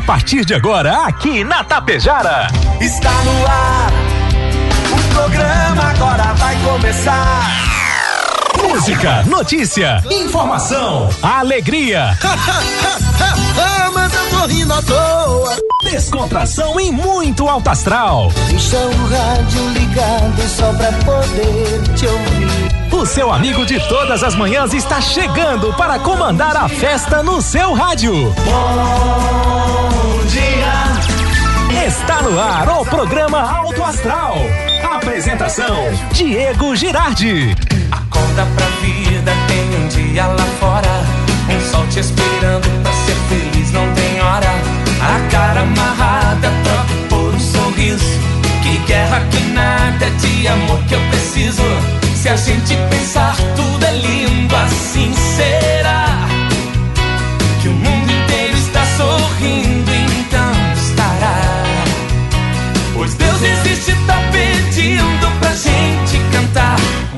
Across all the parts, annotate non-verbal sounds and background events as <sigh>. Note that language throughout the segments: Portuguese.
A partir de agora, aqui na Tapejara. Está no ar. O programa agora vai começar. Música, notícia, informação, alegria. <laughs> Mas eu tô rindo à toa. Descontração e muito alto astral. Deixa o rádio ligado só pra poder te ouvir. O seu amigo de todas as manhãs está chegando para comandar a festa no seu rádio. Bom dia. Está no ar o programa Alto Astral. Apresentação: Diego Girardi. Acorda pra vida, tem um dia lá fora. Um sol te esperando pra ser feliz, não tem hora. A cara amarrada, troca por um sorriso. Que guerra que nada é de amor que eu preciso. Se a gente pensar, tudo é lindo, assim será. Que o mundo inteiro está sorrindo, então estará. Pois Deus existe, tá pedindo pra gente cantar.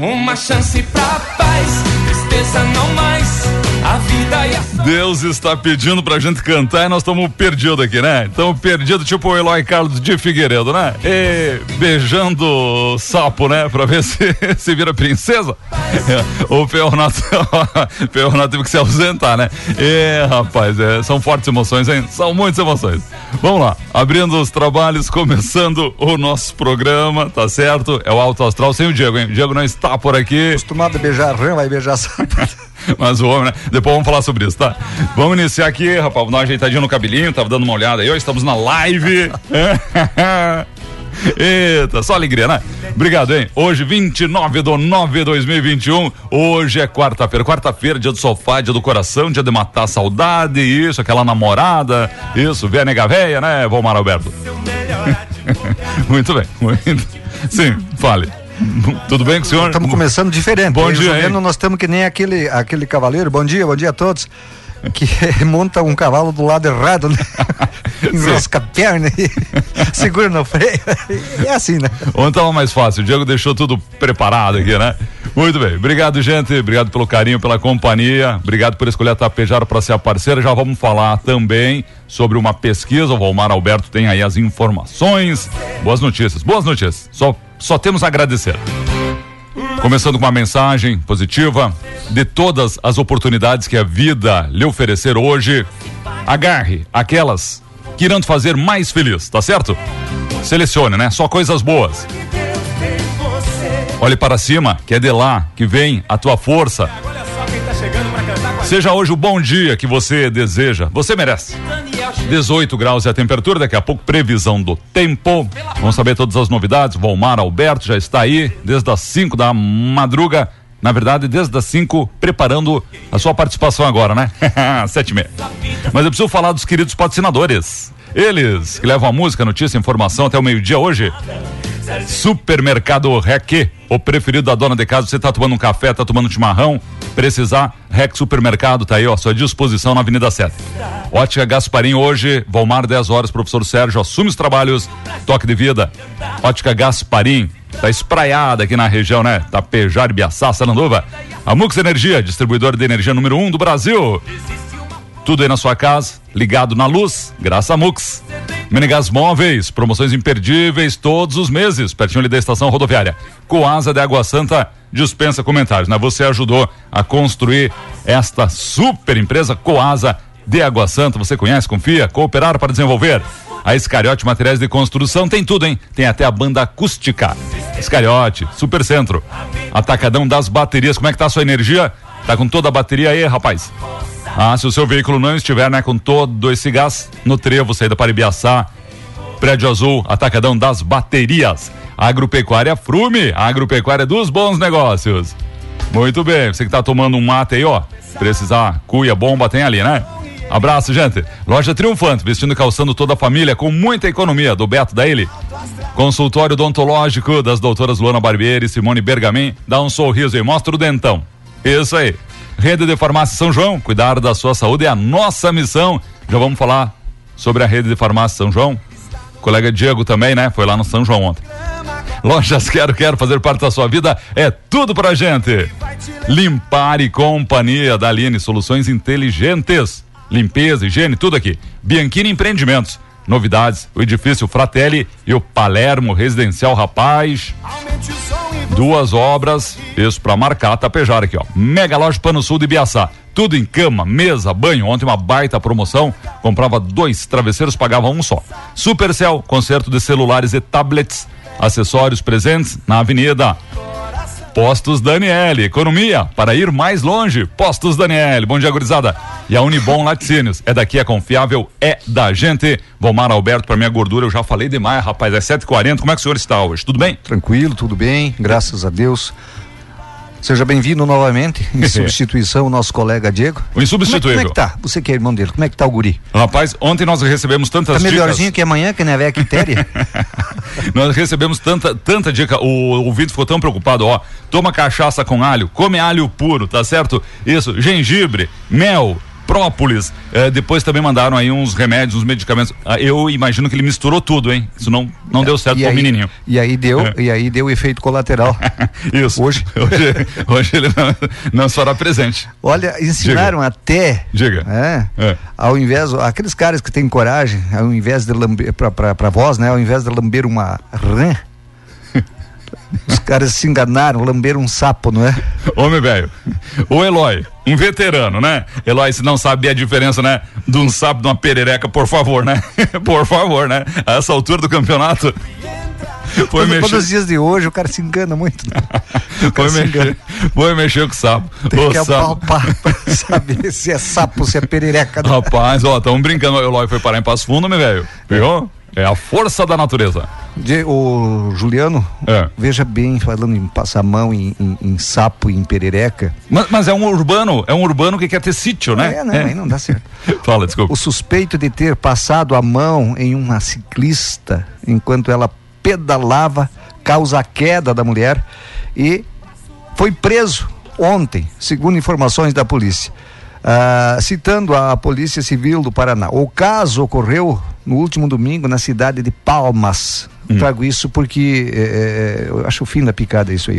Uma chance pra paz, tristeza não mais. A vida e a Deus está pedindo pra gente cantar e nós estamos perdidos aqui, né? Estamos perdidos, tipo o Eloy Carlos de Figueiredo, né? E beijando o sapo, né? Pra ver <laughs> se se vira princesa. <laughs> o Peonato, <laughs> Peonato teve que se ausentar, né? E, rapaz, é, são fortes emoções, hein? São muitas emoções. Vamos lá, abrindo os trabalhos, começando o nosso programa, tá certo? É o Alto Astral sem o Diego, hein? O Diego não está por aqui. Acostumado a beijar rã, vai beijar sapo. <laughs> Mas o homem, né? Depois vamos falar sobre isso, tá? Vamos iniciar aqui, rapaz, dar uma ajeitadinha no cabelinho, tava dando uma olhada aí, hoje estamos na live. <laughs> Eita, só alegria, né? Obrigado, hein? Hoje, 29 do 9 de 2021. Hoje é quarta-feira. Quarta-feira, dia do sofá, dia do coração, dia de matar a saudade, isso, aquela namorada, isso, ver a nega véia, né, Valmar Alberto? <laughs> muito bem, muito. Sim, fale. <laughs> Tudo bem com o senhor? Estamos começando diferente. Bom dia, hein? Nós estamos que nem aquele, aquele cavaleiro. Bom dia, bom dia a todos. Que <laughs> monta um cavalo do lado errado, né? <laughs> Enrosca a perna e segura no freio. É assim, né? Ontem tava mais fácil, o Diego deixou tudo preparado aqui, né? Muito bem, obrigado gente, obrigado pelo carinho, pela companhia, obrigado por escolher a Tapejara para ser a parceira, já vamos falar também sobre uma pesquisa, o Valmar Alberto tem aí as informações, boas notícias, boas notícias, só, só temos a agradecer. Começando com uma mensagem positiva de todas as oportunidades que a vida lhe oferecer hoje, agarre aquelas que irão te fazer mais feliz, tá certo? Selecione, né? Só coisas boas. Olhe para cima, que é de lá que vem a tua força. Seja hoje o bom dia que você deseja. Você merece. 18 graus é a temperatura, daqui a pouco previsão do tempo. Vamos saber todas as novidades. Volmar Alberto já está aí desde as 5 da madruga. Na verdade, desde as 5, preparando a sua participação agora, né? <laughs> Sete e meia. Mas eu preciso falar dos queridos patrocinadores. Eles que levam a música, notícia, informação até o meio-dia hoje. Supermercado Rec, o preferido da dona de casa. Você tá tomando um café, tá tomando um chimarrão, precisar, Rec Supermercado tá aí, ó, à sua disposição na Avenida 7. Ótica Gasparim hoje, Valmar 10 horas, professor Sérgio assume os trabalhos, toque de vida. Ótica Gasparim, tá espraiada aqui na região, né? Tapejar, Biaçá, Saranduva. A Mux Energia, distribuidor de energia número 1 um do Brasil. Tudo aí na sua casa, ligado na luz, graças a Mux. Menegas Móveis, promoções imperdíveis todos os meses, pertinho ali da estação rodoviária. Coasa de Água Santa, dispensa comentários, né? Você ajudou a construir esta super empresa Coasa de Água Santa. Você conhece, confia, cooperar para desenvolver. A Escariote Materiais de Construção tem tudo, hein? Tem até a banda acústica. Escariote, Super Centro. Atacadão das baterias. Como é que tá a sua energia? Tá com toda a bateria aí, rapaz? Ah, se o seu veículo não estiver, né, com todo esse gás no trevo, saída para Ibiaçá, Prédio Azul, Atacadão das Baterias. Agropecuária Frume, agropecuária dos bons negócios. Muito bem, você que tá tomando um mate aí, ó, precisar, cuia, bomba, tem ali, né? Abraço, gente. Loja Triunfante, vestindo e calçando toda a família com muita economia, do Beto da Ele. Consultório odontológico das doutoras Luana Barbieri e Simone Bergamin. Dá um sorriso e mostra o dentão. Isso aí. Rede de Farmácia São João, cuidar da sua saúde é a nossa missão. Já vamos falar sobre a rede de farmácia São João. O colega Diego também, né? Foi lá no São João ontem. Lojas Quero Quero fazer parte da sua vida é tudo pra gente. Limpar e Companhia da Aline Soluções Inteligentes. limpeza, higiene, tudo aqui. Bianchini Empreendimentos. Novidades, o edifício Fratelli e o Palermo Residencial Rapaz. Duas obras, isso para marcar a Tapejara aqui, ó. Mega Loja Pano Sul de Biaçá. Tudo em cama, mesa, banho. Ontem uma baita promoção. Comprava dois travesseiros, pagava um só. Supercell, conserto de celulares e tablets. Acessórios presentes na Avenida Postos Daniele, economia para ir mais longe. Postos Daniele, bom dia, gurizada. E a Unibom Laticínios, é daqui, é confiável, é da gente. Vomar Alberto, para minha gordura, eu já falei demais, rapaz, é 7h40, como é que o senhor está hoje? Tudo bem? Tranquilo, tudo bem, graças a Deus. Seja bem-vindo novamente, em <laughs> substituição, o nosso colega Diego. O insubstituível. Como é, como é que tá? Você que é irmão dele, como é que tá o guri? Rapaz, ontem nós recebemos tantas Tá dicas. melhorzinho que amanhã, que não é velha quitéria? <laughs> Nós recebemos tanta, tanta dica. O ouvinte ficou tão preocupado, ó. Toma cachaça com alho, come alho puro, tá certo? Isso, gengibre, mel, própolis. Eh, depois também mandaram aí uns remédios, uns medicamentos. Ah, eu imagino que ele misturou tudo, hein? Isso não, não deu certo pro aí, menininho. E aí deu, É. e aí deu efeito colateral. <laughs> Isso. Hoje? Hoje, hoje ele não, não estará presente. Olha, ensinaram até. Diga. É, É. Ao invés, aqueles caras que têm coragem, ao invés de lamber, pra, pra, pra voz, né? Ao invés de lamber uma rã, os caras se enganaram, lamberam um sapo, não é? Homem velho. O Eloy, um veterano, né? Eloy, se não sabe a diferença, né? De um sapo de uma perereca, por favor, né? <laughs> por favor, né? A essa altura do campeonato. Foi mexer, quando os dias de hoje o cara se engana muito. Né? Foi, se engana. mexer, foi mexer com o sapo. Tem Ô, que sapo. apalpar pra <laughs> saber se é sapo, se é perereca. né? Rapaz, ó, estamos brincando. O Eloy foi parar em Passo Fundo, meu velho. Viu? É a força da natureza. De- o Juliano, É. veja bem, falando em passar a mão em, em- em sapo e em perereca. Mas, mas é um urbano, é um urbano que quer ter sítio, né? É, não, aí não dá certo. <laughs> Fala, desculpa. O suspeito de ter passado a mão em uma ciclista enquanto ela pedalava causa a queda da mulher e foi preso ontem, segundo informações da polícia. Ah, citando a Polícia Civil do Paraná. O caso ocorreu no último domingo na cidade de Palmas. Trago isso porque eh, eh, eu acho o fim da picada isso aí.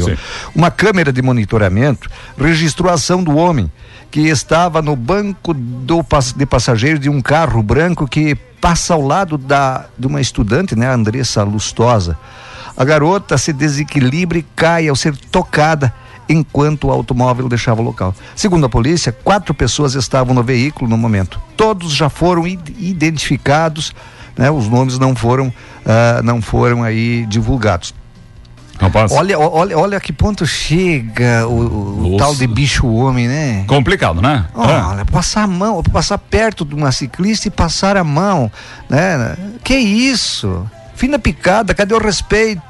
Uma câmera de monitoramento registrou a ação do homem que estava no banco do, de passageiros de um carro branco que passa ao lado da, de uma estudante, né, Andressa Lustosa. A garota se desequilibra e cai ao ser tocada enquanto o automóvel deixava o local. Segundo a polícia, quatro pessoas estavam no veículo no momento. Todos já foram id- identificados, né, os nomes não foram, ah, não foram aí divulgados. Rapaz, Olha, olha, olha a que ponto chega o, o tal de bicho homem, né? complicado, né? Olha, passar a mão, passar perto de uma ciclista e passar a mão, né? Que isso? Fim da picada, cadê o respeito,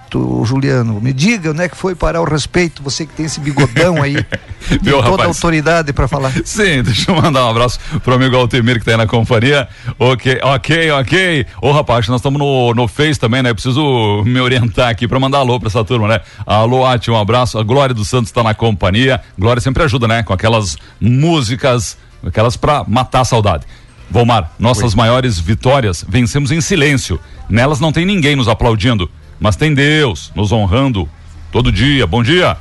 Juliano? Me diga onde é que foi parar o respeito, você que tem esse bigodão aí, <laughs> Viu, toda rapaz? autoridade para falar. Sim, deixa eu mandar um abraço pro amigo Altemir que tá aí na companhia. Ok, ok, ok. Ô rapaz, nós estamos no, no Face também, né? Eu preciso me orientar aqui pra mandar alô pra essa turma, né? Alô, Ati, um abraço. A Glória dos Santos tá na companhia. Glória sempre ajuda, né? Com aquelas músicas, aquelas pra matar a saudade. Volmar, nossas maiores vitórias vencemos em silêncio. Nelas não tem ninguém nos aplaudindo, mas tem Deus nos honrando todo dia. Bom dia.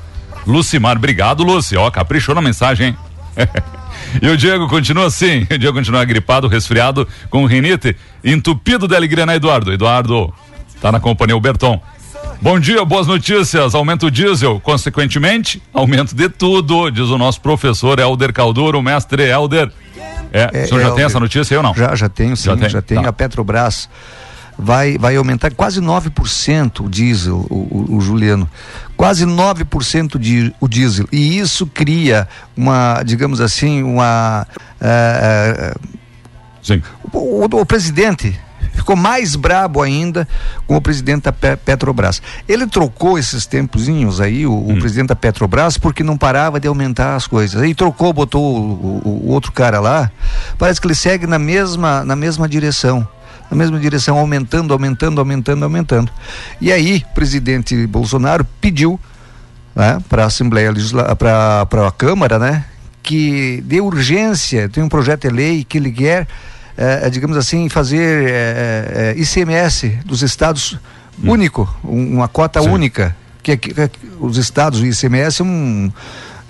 Lucimar, obrigado, Lúcia. Ó, caprichou na mensagem, hein? <laughs> e o Diego continua assim. O Diego continua gripado, resfriado, com rinite, entupido de alegria, né, Eduardo? Eduardo tá na companhia, o Berton. Bom dia, boas notícias. Aumento diesel, consequentemente, aumento de tudo, diz o nosso professor Helder Calduro, mestre Helder. É, É, o senhor já Helder. tem essa notícia aí ou não? Já, já tenho, sim, Já já, tem? tenho. Tá. A Petrobras vai, vai aumentar quase 9% o diesel, o, o- o Juliano. Quase 9% de, o diesel. E isso cria uma, digamos assim, uma. eh, eh, Sim. o, o- presidente ficou mais brabo ainda com o presidente da Pe- Petrobras. Ele trocou esses tempozinhos aí, o, o presidente da Petrobras, porque não parava de aumentar as coisas. Aí trocou, botou o, o- o outro cara lá. Parece que ele segue na mesma, na mesma direção. Na mesma direção, aumentando, aumentando, aumentando, aumentando. E aí, o presidente Bolsonaro pediu né, para a Assembleia Legislativa, para a Câmara, né, que dê urgência, tem um projeto de lei que ele quer, eh, digamos assim, fazer eh, eh, ICMS dos estados único, um- uma cota Sim. única, que, que aqui os estados, o ICMS é um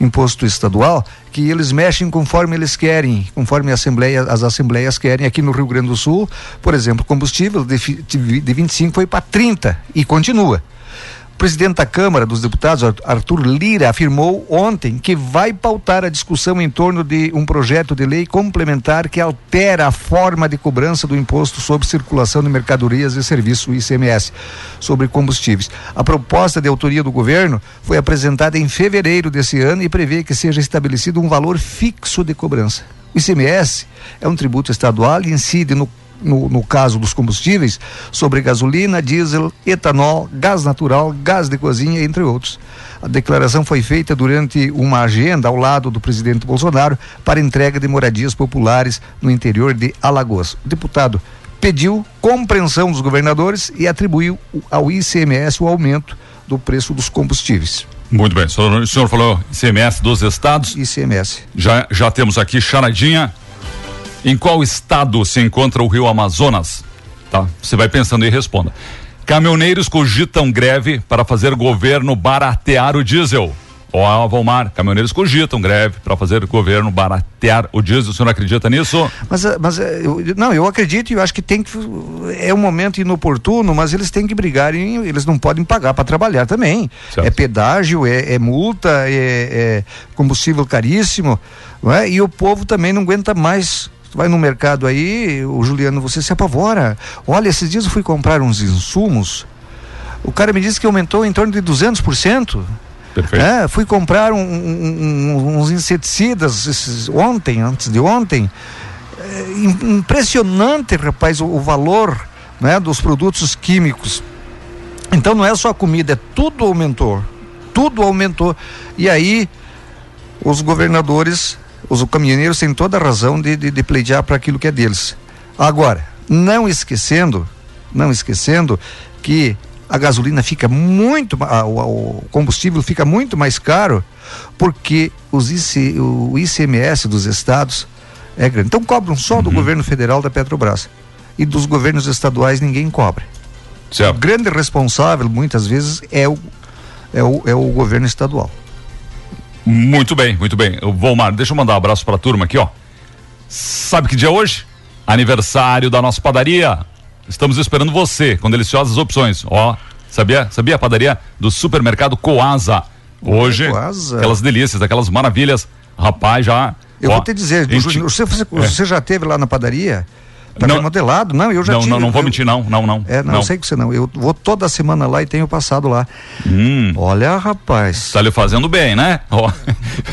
imposto estadual, que eles mexem conforme eles querem, conforme assembleia, as assembleias querem. Aqui no Rio Grande do Sul, por exemplo, combustível de, de, de 25 foi para 30 e continua presidente da Câmara dos Deputados, Arthur Lira, afirmou ontem que vai pautar a discussão em torno de um projeto de lei complementar que altera a forma de cobrança do imposto sobre circulação de mercadorias e serviços, o ICMS, sobre combustíveis. A proposta de autoria do governo foi apresentada em fevereiro desse ano e prevê que seja estabelecido um valor fixo de cobrança. O ICMS é um tributo estadual e incide no no, no caso dos combustíveis, sobre gasolina, diesel, etanol, gás natural, gás de cozinha, entre outros. A declaração foi feita durante uma agenda ao lado do presidente Bolsonaro para entrega de moradias populares no interior de Alagoas. O deputado pediu compreensão dos governadores e atribuiu ao ICMS o aumento do preço dos combustíveis. Muito bem, o senhor, o senhor falou ICMS dos estados. ICMS. Já, já temos aqui charadinha em qual estado se encontra o rio Amazonas? Tá? Você vai pensando e responda. Caminhoneiros cogitam greve para fazer governo baratear o diesel. Ó, Valmar, caminhoneiros cogitam greve para fazer o governo baratear o diesel. O senhor acredita nisso? Mas, eh, mas eh, eu, não, eu acredito e eu acho que tem que. É um momento inoportuno, mas eles têm que brigar e eles não podem pagar para trabalhar também. Certo. É pedágio, é, é multa, é, é, combustível caríssimo. Não é? E o povo também não aguenta mais Tu vai no mercado aí, o Juliano, você se apavora. Olha, esses dias eu fui comprar uns insumos. O cara me disse que aumentou em torno de 200%. Perfeito. É, fui comprar um, um, uns inseticidas esses, ontem, antes de ontem. É, impressionante, rapaz, o, o valor né, dos produtos químicos. Então não é só a comida, é tudo aumentou. Tudo aumentou. E aí os governadores os caminhoneiros têm toda a razão de, de, de pleitear para aquilo que é deles. Agora, não esquecendo, não esquecendo que a gasolina fica muito, a, o, o, combustível fica muito mais caro porque os IC, o ICMS dos estados é grande. Então cobram só uhum. do governo federal da Petrobras e dos governos estaduais ninguém cobra. Certo. O grande responsável muitas vezes é o, é o, é o governo estadual. Muito bem, muito bem. Volmar, deixa eu mandar um abraço pra turma aqui, ó. Sabe que dia é hoje? Aniversário da nossa padaria. Estamos esperando você com deliciosas opções. Ó, sabia? Sabia a padaria do supermercado Coasa? Hoje, Coasa. aquelas delícias, aquelas maravilhas. Rapaz, já. Eu ó, vou te dizer, gente... você, você, é. você já teve lá na padaria? Tá não, remodelado? Não, eu já não, tive. Não, não vou mentir, não, não, não. É, não, não. sei que você não. Eu vou toda semana lá e tenho passado lá. Hum. Olha, rapaz. Tá lhe fazendo bem, né? <laughs> Oh.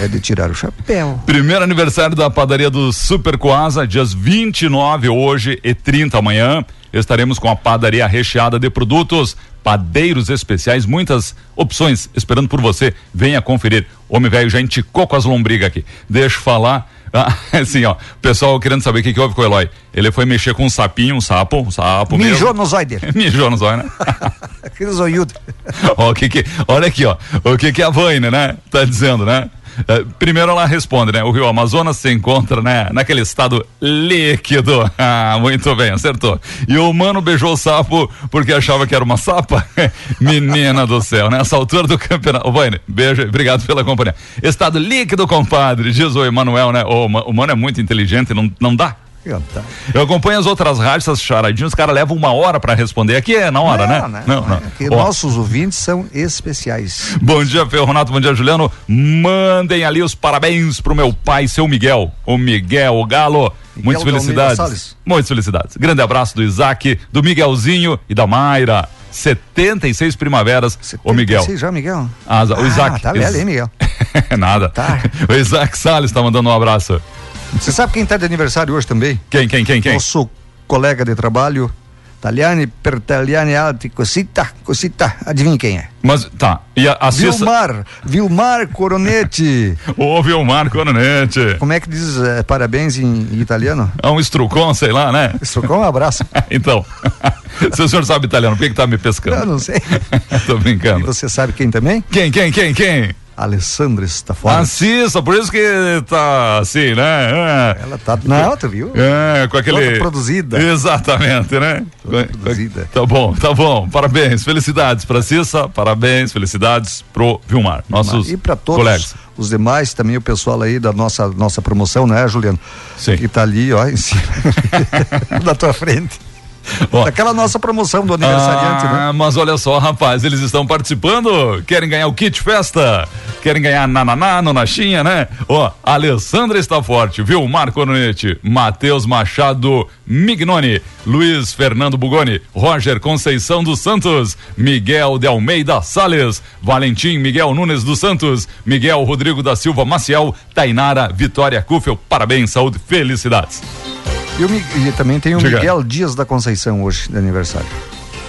É de tirar o chapéu. Primeiro aniversário da padaria do Super Coasa, dias 29 hoje e 30 amanhã. Estaremos com a padaria recheada de produtos, padeiros especiais, muitas opções esperando por você. Venha conferir. Homem velho já enticou com as lombrigas aqui. Deixa eu falar ah, <laughs> assim, ó, o pessoal querendo saber o que, que houve com o Eloy. Ele foi mexer com um sapinho, um sapo, um sapo Mijou mesmo. no zóio dele. <laughs> Mijou no zóio, né? <laughs> Aquele zoiudo. ó, o que que, olha aqui, ó, o que que a Vaina, né, tá dizendo, né? Uh, primeiro ela responde, né? O rio Amazonas se encontra, né? Naquele estado líquido. <laughs> Ah, muito bem, acertou. E o humano beijou o sapo porque achava que era uma sapa? <laughs> Menina do céu, né? Essa altura do campeonato. Ô, beijo, obrigado pela companhia. Estado líquido, compadre, diz o Emanuel, né? O humano é muito inteligente, não, não dá eu acompanho as outras rádios, essas charadinhas, os caras levam uma hora para responder. Aqui é na hora, não, né? Não, não. não. Aqui nossos ouvintes são especiais. Bom dia, Ferronato, bom dia, Juliano. Mandem ali os parabéns pro meu pai, seu Miguel. O Miguel, o Galo. Miguel Muitas felicidades. Muitas felicidades. Grande abraço do Isaac, do Miguelzinho e da Mayra. 76 primaveras, 76 o Miguel. já, Miguel? Ah, o Isaac. Ah, tá velho, hein, Miguel? <laughs> Nada. Tá. O Isaac Salles tá mandando um abraço. Você sabe quem está de aniversário hoje também? Quem, quem, quem, quem? Nosso colega de trabalho, Taliani per Taliani Alti, cosita, cosita, adivinha quem é? Mas, tá, e a, a Vilmar, Vilmar Coronetti. <laughs> Ô, Vilmar Coronetti. Como é que diz é, parabéns em, em, italiano? É um estrucon, sei lá, né? Estrucon, um abraço. <laughs> então, <laughs> se o senhor sabe italiano, por que que tá me pescando? Eu não sei. Tô brincando. E você sabe quem também? Quem, quem, quem, quem? Alessandra está fora. Assista, por isso que tá assim, né? É. Ela tá na alta, viu? É, com aquele. Toda produzida. Exatamente, né? Toda produzida. Tá bom, tá bom. Parabéns, felicidades pra Cissa, parabéns, felicidades pro Vilmar, nossos e para todos colegas. os demais, também o pessoal aí da nossa, nossa promoção, né, Juliano? Sim. Que tá ali, ó, em cima, <laughs> da tua frente. Ó. Aquela nossa promoção do aniversariante, ah, né? Mas olha só, rapaz, eles estão participando. Querem ganhar o kit festa? Querem ganhar nananá, nonachinha, né? Ó, Alessandra está forte, viu? Marco Nonete, Matheus Machado Mignoni, Luiz Fernando Bugoni, Roger Conceição dos Santos, Miguel de Almeida Sales, Valentim Miguel Nunes dos Santos, Miguel Rodrigo da Silva Maciel, Tainara Vitória Kufel. Parabéns, saúde, felicidades. E, o e também tem o Diga. Miguel Dias da Conceição hoje, de aniversário.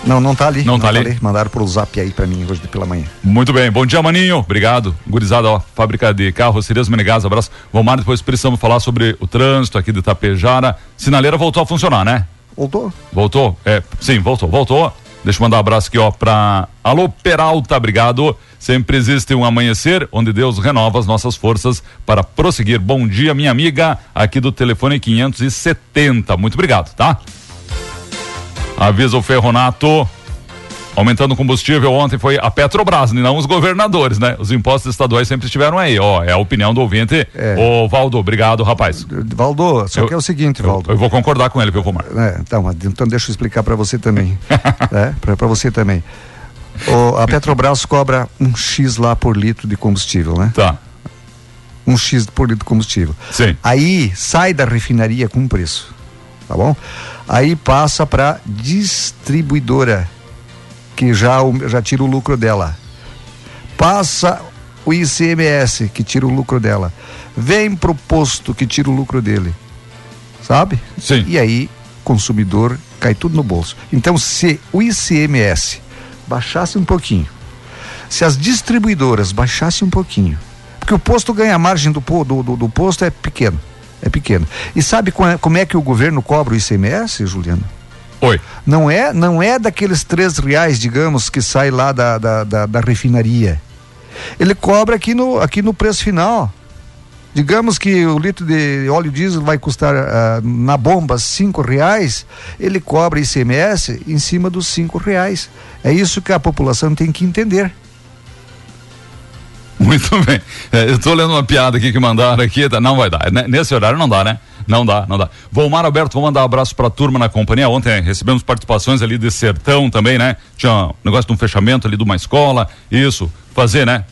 Não, não tá ali. Não tá ali? Mandaram pro zap aí pra mim hoje pela manhã. Muito bem, bom dia, Maninho. Obrigado. Gurizada, ó, fábrica de carrocerias Menegas, abraço. Vomar, depois precisamos falar sobre o trânsito aqui de Itapejara. Sinaleira voltou a funcionar, né? Voltou? Voltou? É, sim, voltou, voltou. Deixa eu mandar um abraço aqui, ó, pra Alô Peralta, obrigado. Sempre existe um amanhecer onde Deus renova as nossas forças para prosseguir. Bom dia, minha amiga, aqui do telefone 570. Muito obrigado, tá? Avisa o Ferronato. Aumentando o combustível ontem foi a Petrobras, e não os governadores, né? Os impostos estaduais sempre estiveram aí, ó. É a opinião do ouvinte. É. Ô, Valdo, obrigado, rapaz. Valdo, só Eu- que é o seguinte, Eu, Valdo. eu vou concordar com ele, viu, Comar? É, então, então deixa eu explicar para você também. <laughs> é, para você também. O- a Petrobras cobra um X lá por litro de combustível, né? Tá. Um X por litro de combustível. Sim. Aí sai da refinaria com preço, tá bom? Aí passa para distribuidora, que já, já tira o lucro dela. Passa o ICMS, que tira o lucro dela. Vem pro posto, que tira o lucro dele. Sabe? Sim. E aí, consumidor cai tudo no bolso. Então, se o ICMS baixasse um pouquinho, se as distribuidoras baixassem um pouquinho, porque o posto ganha a margem do, do, do, do posto é pequeno. É pequeno. E sabe como é, como é que o governo cobra o ICMS, Juliano? Oi. Não é, não é daqueles três reais, digamos, que sai lá da, da, da, da refinaria. Ele cobra aqui no, aqui no preço final. Digamos que o litro de óleo diesel vai custar ah, na bomba cinco reais, ele cobra ICMS em cima dos cinco reais. É isso que a população tem que entender. <laughs> Muito bem. É, eu tô lendo uma piada aqui que mandaram aqui, tá? não vai dar. Né? Nesse horário não dá, né? Não dá, não dá. Volmar Alberto, vou mandar um abraço pra turma na companhia. Ontem recebemos participações ali de Sertão também, né? Tinha um negócio de um fechamento ali de uma escola, isso, fazer, né?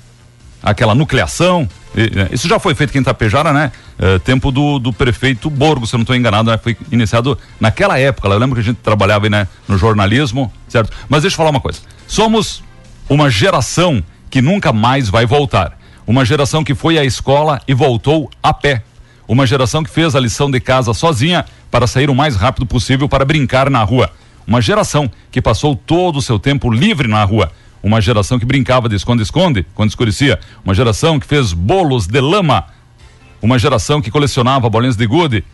Aquela nucleação. Né? Isso já foi feito aqui em Itapejara, né? É, tempo do, do prefeito Borgo, se eu não estou enganado, né? Foi iniciado naquela época. Eu lembro que a gente trabalhava aí, né? no jornalismo, certo? Mas deixa eu falar uma coisa. Somos uma geração que nunca mais vai voltar. Uma geração que foi à escola e voltou a pé. Uma geração que fez a lição de casa sozinha para sair o mais rápido possível para brincar na rua. Uma geração que passou todo o seu tempo livre na rua. Uma geração que brincava de esconde-esconde quando escurecia. Uma geração que fez bolos de lama. Uma geração que colecionava bolinhas de gude.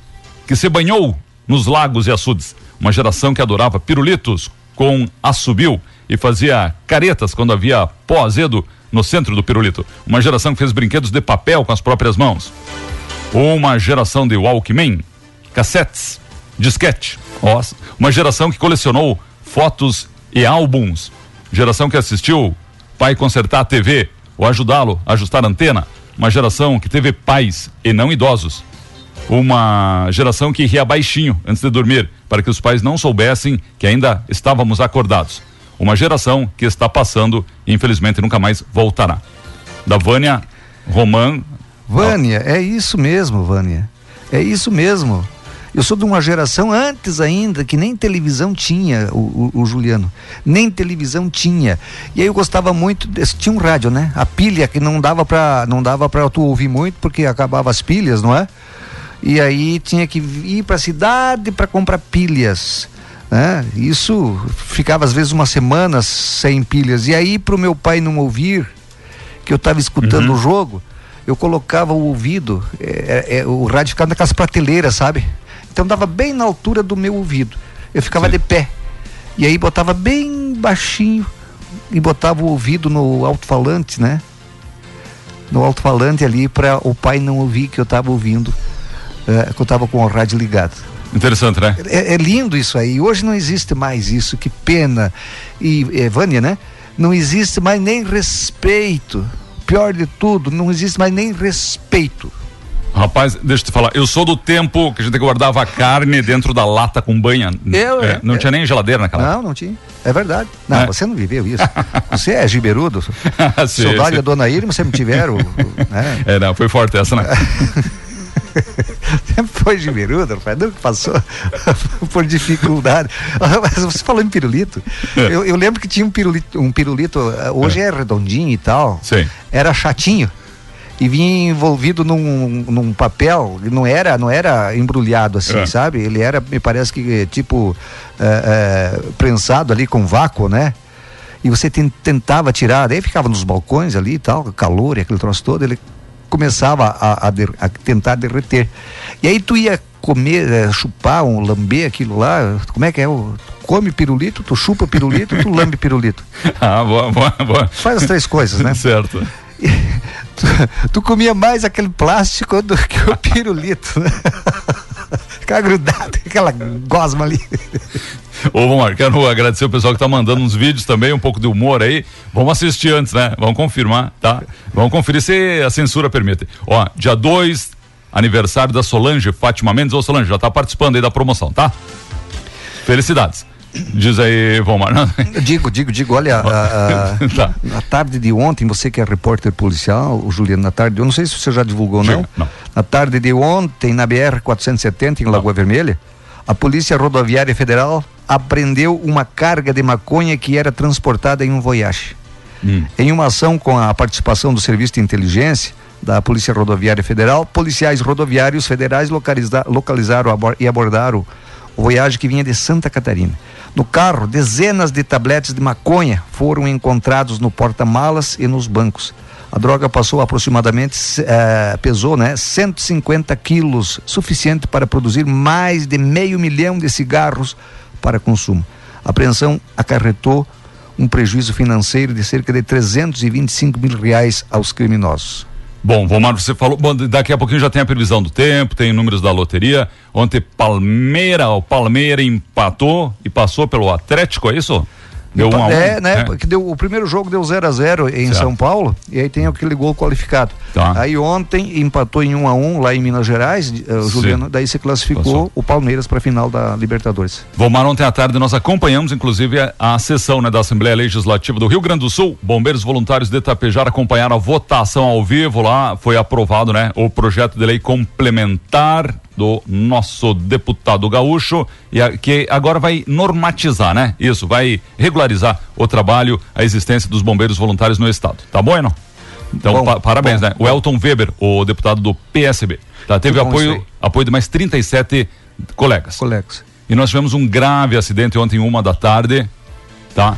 Que se banhou nos lagos e açudes. Uma geração que adorava pirulitos com assobio e fazia caretas quando havia pó azedo no centro do pirulito. Uma geração que fez brinquedos de papel com as próprias mãos. Uma geração de Walkman, cassetes, disquete. Uma geração que colecionou fotos e álbuns. Geração que assistiu pai consertar a TV ou ajudá-lo a ajustar a antena. Uma geração que teve pais e não idosos. Uma geração que ria baixinho antes de dormir, para que os pais não soubessem que ainda estávamos acordados. Uma geração que está passando e infelizmente nunca mais voltará. Da Vânia Roman. Vânia, é isso mesmo, Vânia. É isso mesmo. Eu sou de uma geração antes ainda que nem televisão tinha, o, o- o Juliano. Nem televisão tinha. E aí eu gostava muito, desse, tinha um rádio, né? A pilha que não dava para não dava para tu ouvir muito porque acabava as pilhas, não é? E aí tinha que ir para a cidade para comprar pilhas. Né? Isso ficava às vezes uma semana sem pilhas. E aí para o meu pai não ouvir que eu estava escutando o jogo, eu colocava o ouvido, é, é, o rádio ficava naquelas prateleiras, sabe? Então dava bem na altura do meu ouvido. Eu ficava Sim. de pé. E aí botava bem baixinho e botava o ouvido no alto-falante, né? No alto-falante ali para o pai não ouvir que eu estava ouvindo, é, que eu estava com o rádio ligado. Interessante, né? É, é lindo isso aí. Hoje não existe mais isso. Que pena. E, é, Vânia, né? Não existe mais nem respeito pior de tudo, não existe mais nem respeito. Rapaz, deixa eu te falar, eu sou do tempo que a gente guardava a carne dentro da lata com banha. Eu, é, não eu, tinha nem geladeira naquela Não, não tinha. É verdade. Não, É. você não viveu isso. <laughs> Você é giberudo. <laughs> Sim, Saudade sim. da dona Irma, sempre tiveram. <laughs> Né? É, não, foi forte essa, né? <laughs> Sempre foi giberudo, rapaz. Nunca passou <laughs> por dificuldade. Mas você falou em pirulito. É. Eu, eu lembro que tinha um pirulito, um pirulito, eh, hoje é redondinho e tal. Sim. Era chatinho. E vinha envolvido num, num papel, não era, não era embrulhado assim, É. sabe? Ele era, me parece que tipo eh, eh, prensado ali com vácuo, né? E você ten- tentava tirar, daí ficava nos balcões ali e tal, calor e aquele troço todo, ele começava a, a a tentar derreter. E aí tu ia comer, eh, chupar, um, lamber aquilo lá, como é que é? O, come pirulito, tu chupa pirulito, tu lambe pirulito. <laughs> Ah, boa, boa, boa. Faz as três coisas, né? <laughs> Certo. E <laughs> tu, tu comia mais aquele plástico do que o pirulito, né? Ficava grudado, aquela gosma ali. Ô, Vomar, quero agradecer o pessoal que tá mandando uns vídeos também, um pouco de humor aí. Vamos assistir antes, né? Vamos confirmar, tá? Vamos conferir se a censura permite. Ó, dia 2, aniversário da Solange Fátima Mendes. Ô, Solange, já tá participando aí da promoção, tá? Felicidades. Diz aí, Vomar. <laughs> Digo, digo, digo, olha, a, a- Tá. na tarde de ontem, você que é repórter policial, o Juliano, na tarde, eu não sei se você já divulgou ou não. Não. Na tarde de ontem, na BR-470, em Lagoa Vermelha, a Polícia Rodoviária Federal apreendeu uma carga de maconha que era transportada em um Voyage. Hum. Em uma ação com a participação do Serviço de Inteligência da Polícia Rodoviária Federal, policiais rodoviários federais localiza- localizaram abor- e abordaram o Voyage que vinha de Santa Catarina. No carro, dezenas de tabletes de maconha foram encontrados no porta-malas e nos bancos. A droga passou aproximadamente, eh, pesou, né, 150 quilos, suficiente para produzir mais de meio milhão de cigarros para consumo. A apreensão acarretou um prejuízo financeiro de cerca de 325 mil reais aos criminosos. Bom, Vomar, você falou. Bom, daqui a pouquinho já tem a previsão do tempo, tem números da loteria. Ontem, Palmeira, o Palmeira empatou e passou pelo Atlético, é isso? Deu um a um. é, né? É. Porque deu, o primeiro jogo deu 0 a 0 em Certo. São Paulo e aí tem aquele gol qualificado. Tá. Aí ontem empatou em 1 um a 1 lá em Minas Gerais, eh, o Sim. Juliano, daí se classificou Passou. o Palmeiras para a final da Libertadores. Vomar, ontem à tarde nós acompanhamos, inclusive, a, a sessão né, da Assembleia Legislativa do Rio Grande do Sul. Bombeiros voluntários de Tapejar acompanharam a votação ao vivo lá. Foi aprovado, né? O projeto de lei complementar do nosso deputado gaúcho e a- que agora vai normatizar, né? Isso, vai regularizar o trabalho, a existência dos bombeiros voluntários no estado. Tá bom, não? Então, Bom, pa- parabéns, bom, né? O Elton Weber, o deputado do PSB. Tá, teve isso apoio, apoio de mais 37 colegas. Colegas. E nós tivemos um grave acidente ontem, uma da tarde, tá?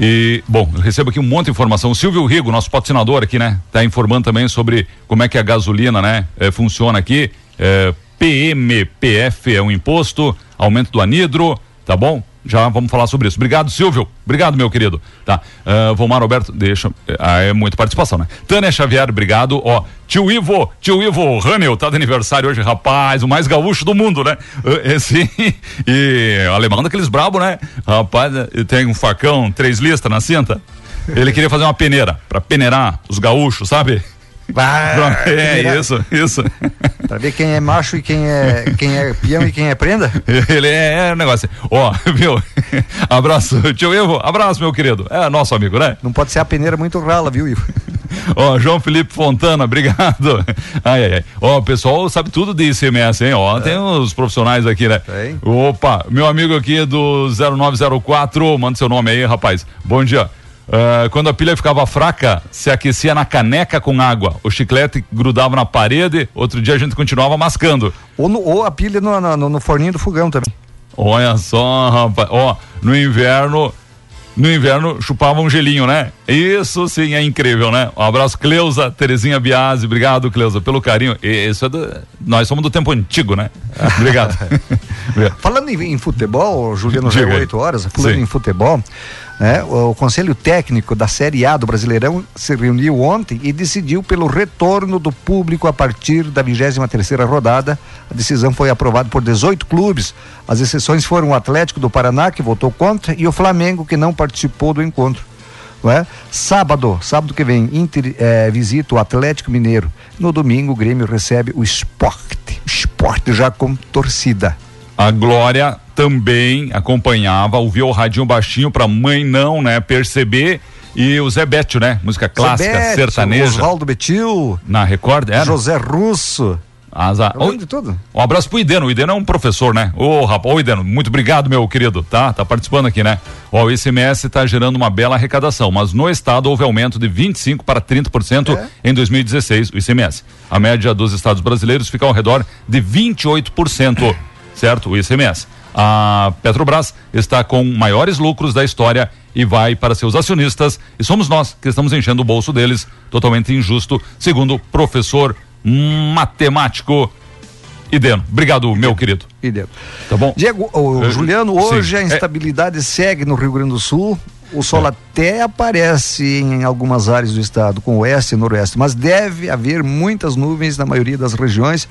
E, bom, eu recebo aqui um monte de informação. O Silvio Rigo, nosso patrocinador aqui, né? Tá informando também sobre como é que a gasolina, né? eh, funciona aqui. Eh, PMPF é um imposto, aumento do anidro, tá bom? Já vamos falar sobre isso. Obrigado, Silvio. Obrigado, meu querido. Tá. Uh, Vomar Roberto, deixa. Ah, é muita participação, né? Tânia Xavier, obrigado. Ó, tio Ivo, tio Ivo Ramel, tá de aniversário hoje, rapaz, o mais gaúcho do mundo, né? <laughs> Uh, esse, e alemão daqueles brabo, né? Rapaz, eh, tem um facão, três listas na cinta. Ele queria fazer uma peneira, pra peneirar os gaúchos, sabe? Pra- <laughs> é, isso, isso. Para ver quem é macho e quem é, quem é peão e quem é prenda. <laughs> Ele é, é negócio. Ó, <laughs> viu? Abraço, tio Ivo. Abraço, meu querido. É nosso amigo, né? Não pode ser a peneira muito rala, viu, Ivo? Ó, João Felipe Fontana, obrigado. Ai, ai, ai. Ó, o pessoal sabe tudo de ICMS, hein? Ó, tem os profissionais aqui, né? Tem. Opa, meu amigo aqui do 0904, manda seu nome aí, rapaz. Bom dia. Ah, quando a pilha ficava fraca, se aquecia na caneca com água. O chiclete grudava na parede, outro dia a gente continuava mascando. Ou, no- ou a pilha no, no, no forninho do fogão também. Olha só, rapaz. Ó, no inverno, no inverno chupava um gelinho, né? Isso sim é incrível, né? Um abraço, Cleusa, Terezinha Biasi. Obrigado, Cleusa, pelo carinho. Isso é do, nós somos do tempo antigo, né? <laughs> Obrigado. Falando em, em futebol, Juliano, já é aí. 8 horas, falando Sim. em futebol, né, o, o Conselho Técnico da Série A do Brasileirão se reuniu ontem e decidiu pelo retorno do público a partir da 23ª rodada. A decisão foi aprovada por 18 clubes. As exceções foram o Atlético do Paraná, que votou contra, e o Flamengo, que não participou do encontro. é? Sábado, sábado que vem, Inter é, visita o Atlético Mineiro. No domingo, o Grêmio recebe o Esporte. Esporte já com torcida. A Glória também acompanhava, ouvia o radinho baixinho pra mãe não, né, perceber. E o Zé Bétio, né? Música clássica, Zebete, sertaneja. Oswaldo Betil, Na Record, era? José Russo. Azar. Lembro de tudo. Um abraço pro Ideno. O Ideno é um professor, né? Ô, rapaz, ô Ideno, muito obrigado, meu querido, tá? Tá participando aqui, né? Ó, o ICMS tá gerando uma bela arrecadação, mas no estado houve aumento de 25 para 30% É? em 2016, o ICMS. A média dos estados brasileiros fica ao redor de 28%, certo? O ICMS. A Petrobras está com maiores lucros da história e vai para seus acionistas e somos nós que estamos enchendo o bolso deles, totalmente injusto, segundo o professor matemático Ideno. Obrigado, meu querido. Deu. Tá bom? Diego, o Juliano, hoje sim. a É- instabilidade segue no Rio Grande do Sul. O sol É. até aparece em algumas áreas do estado, com oeste e noroeste, mas deve haver muitas nuvens na maioria das regiões,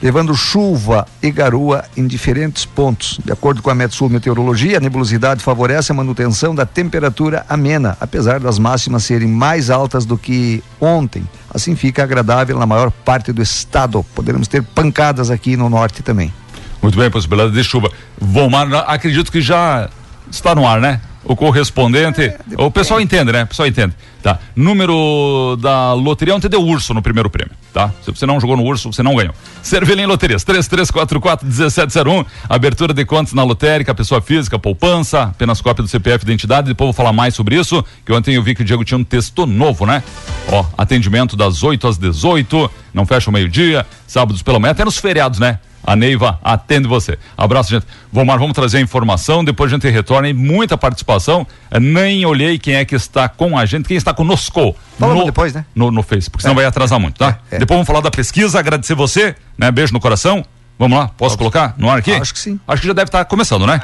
levando chuva e garoa em diferentes pontos. De acordo com a Metsul Meteorologia, a nebulosidade favorece a manutenção da temperatura amena, apesar das máximas serem mais altas do que ontem. Assim fica agradável na maior parte do estado. Poderemos ter pancadas aqui no norte também. Muito bem, possibilidade de chuva. Vomar, acredito que já está no ar, né? O correspondente. o pessoal entende, né? O pessoal entende. Tá. Número da loteria ontem deu urso no primeiro prêmio, tá? Se você não jogou no urso, você não ganhou. Cervelim Loterias, 3344-1701. Abertura de contas na lotérica, pessoa física, poupança, apenas cópia do CPF de identidade. Depois eu vou falar mais sobre isso, que ontem eu vi que o Diego tinha um texto novo, né? Ó, atendimento das 8 às 18, não fecha o meio-dia, sábados pela manhã, até nos feriados, né? A Neiva atende você. Abraço, gente. Vomar, vamos trazer a informação, depois a gente retorna e muita participação. Nem olhei quem é que está com a gente, quem está conosco. Falamos no, depois, né? No, no Facebook, senão vai atrasar muito, tá? É, é. Depois vamos falar da pesquisa, agradecer você, né? Beijo no coração. Vamos lá, posso colocar no ar aqui? Acho que sim. Acho que já deve estar começando, né?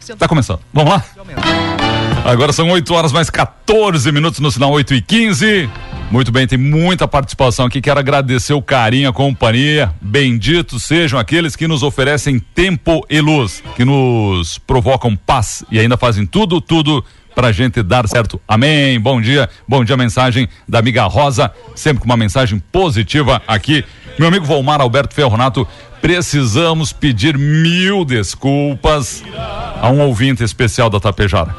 Está começando. Vamos lá? Agora são 8 horas mais 14 minutos no sinal 8 e 15. Muito bem, tem muita participação aqui. Quero agradecer o carinho, a companhia. Benditos sejam aqueles que nos oferecem tempo e luz, que nos provocam paz e ainda fazem tudo, tudo pra gente dar certo. Amém. Bom dia. Bom dia, mensagem da amiga Rosa, sempre com uma mensagem positiva aqui. Meu amigo Volmar Alberto Ferronato, precisamos pedir mil desculpas a um ouvinte especial da Tapejara.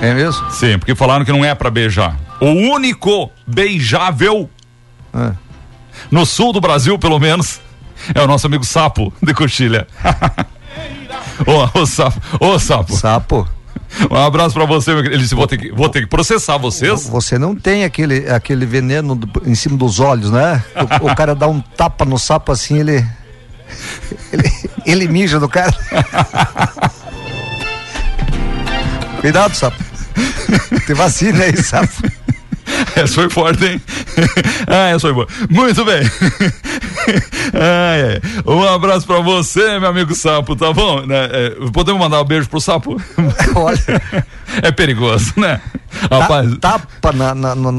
É mesmo? Sim, porque falaram que não é pra beijar. O único beijável Ah. no sul do Brasil, pelo menos, é o nosso amigo Sapo de Coxilha. <laughs> ô, ô, Sapo, ô, Sapo, Sapo. Um abraço pra você, meu querido. Ele disse: vou ter que, vou ter que processar vocês. Você não tem aquele, aquele veneno do- em cima dos olhos, né? O, o cara dá um tapa no sapo assim, ele. Ele, ele mija do cara. <laughs> Cuidado, sapo. Tem vacina aí, sapo. Essa foi forte, hein? <laughs> ah, essa foi boa. Muito bem. <laughs> Ai, ai. Um abraço pra você, meu amigo Sapo, tá bom? Né? É, podemos mandar um beijo pro Sapo? Olha, <laughs> É perigoso, né? Ta- Rapaz, tapa na, na- na-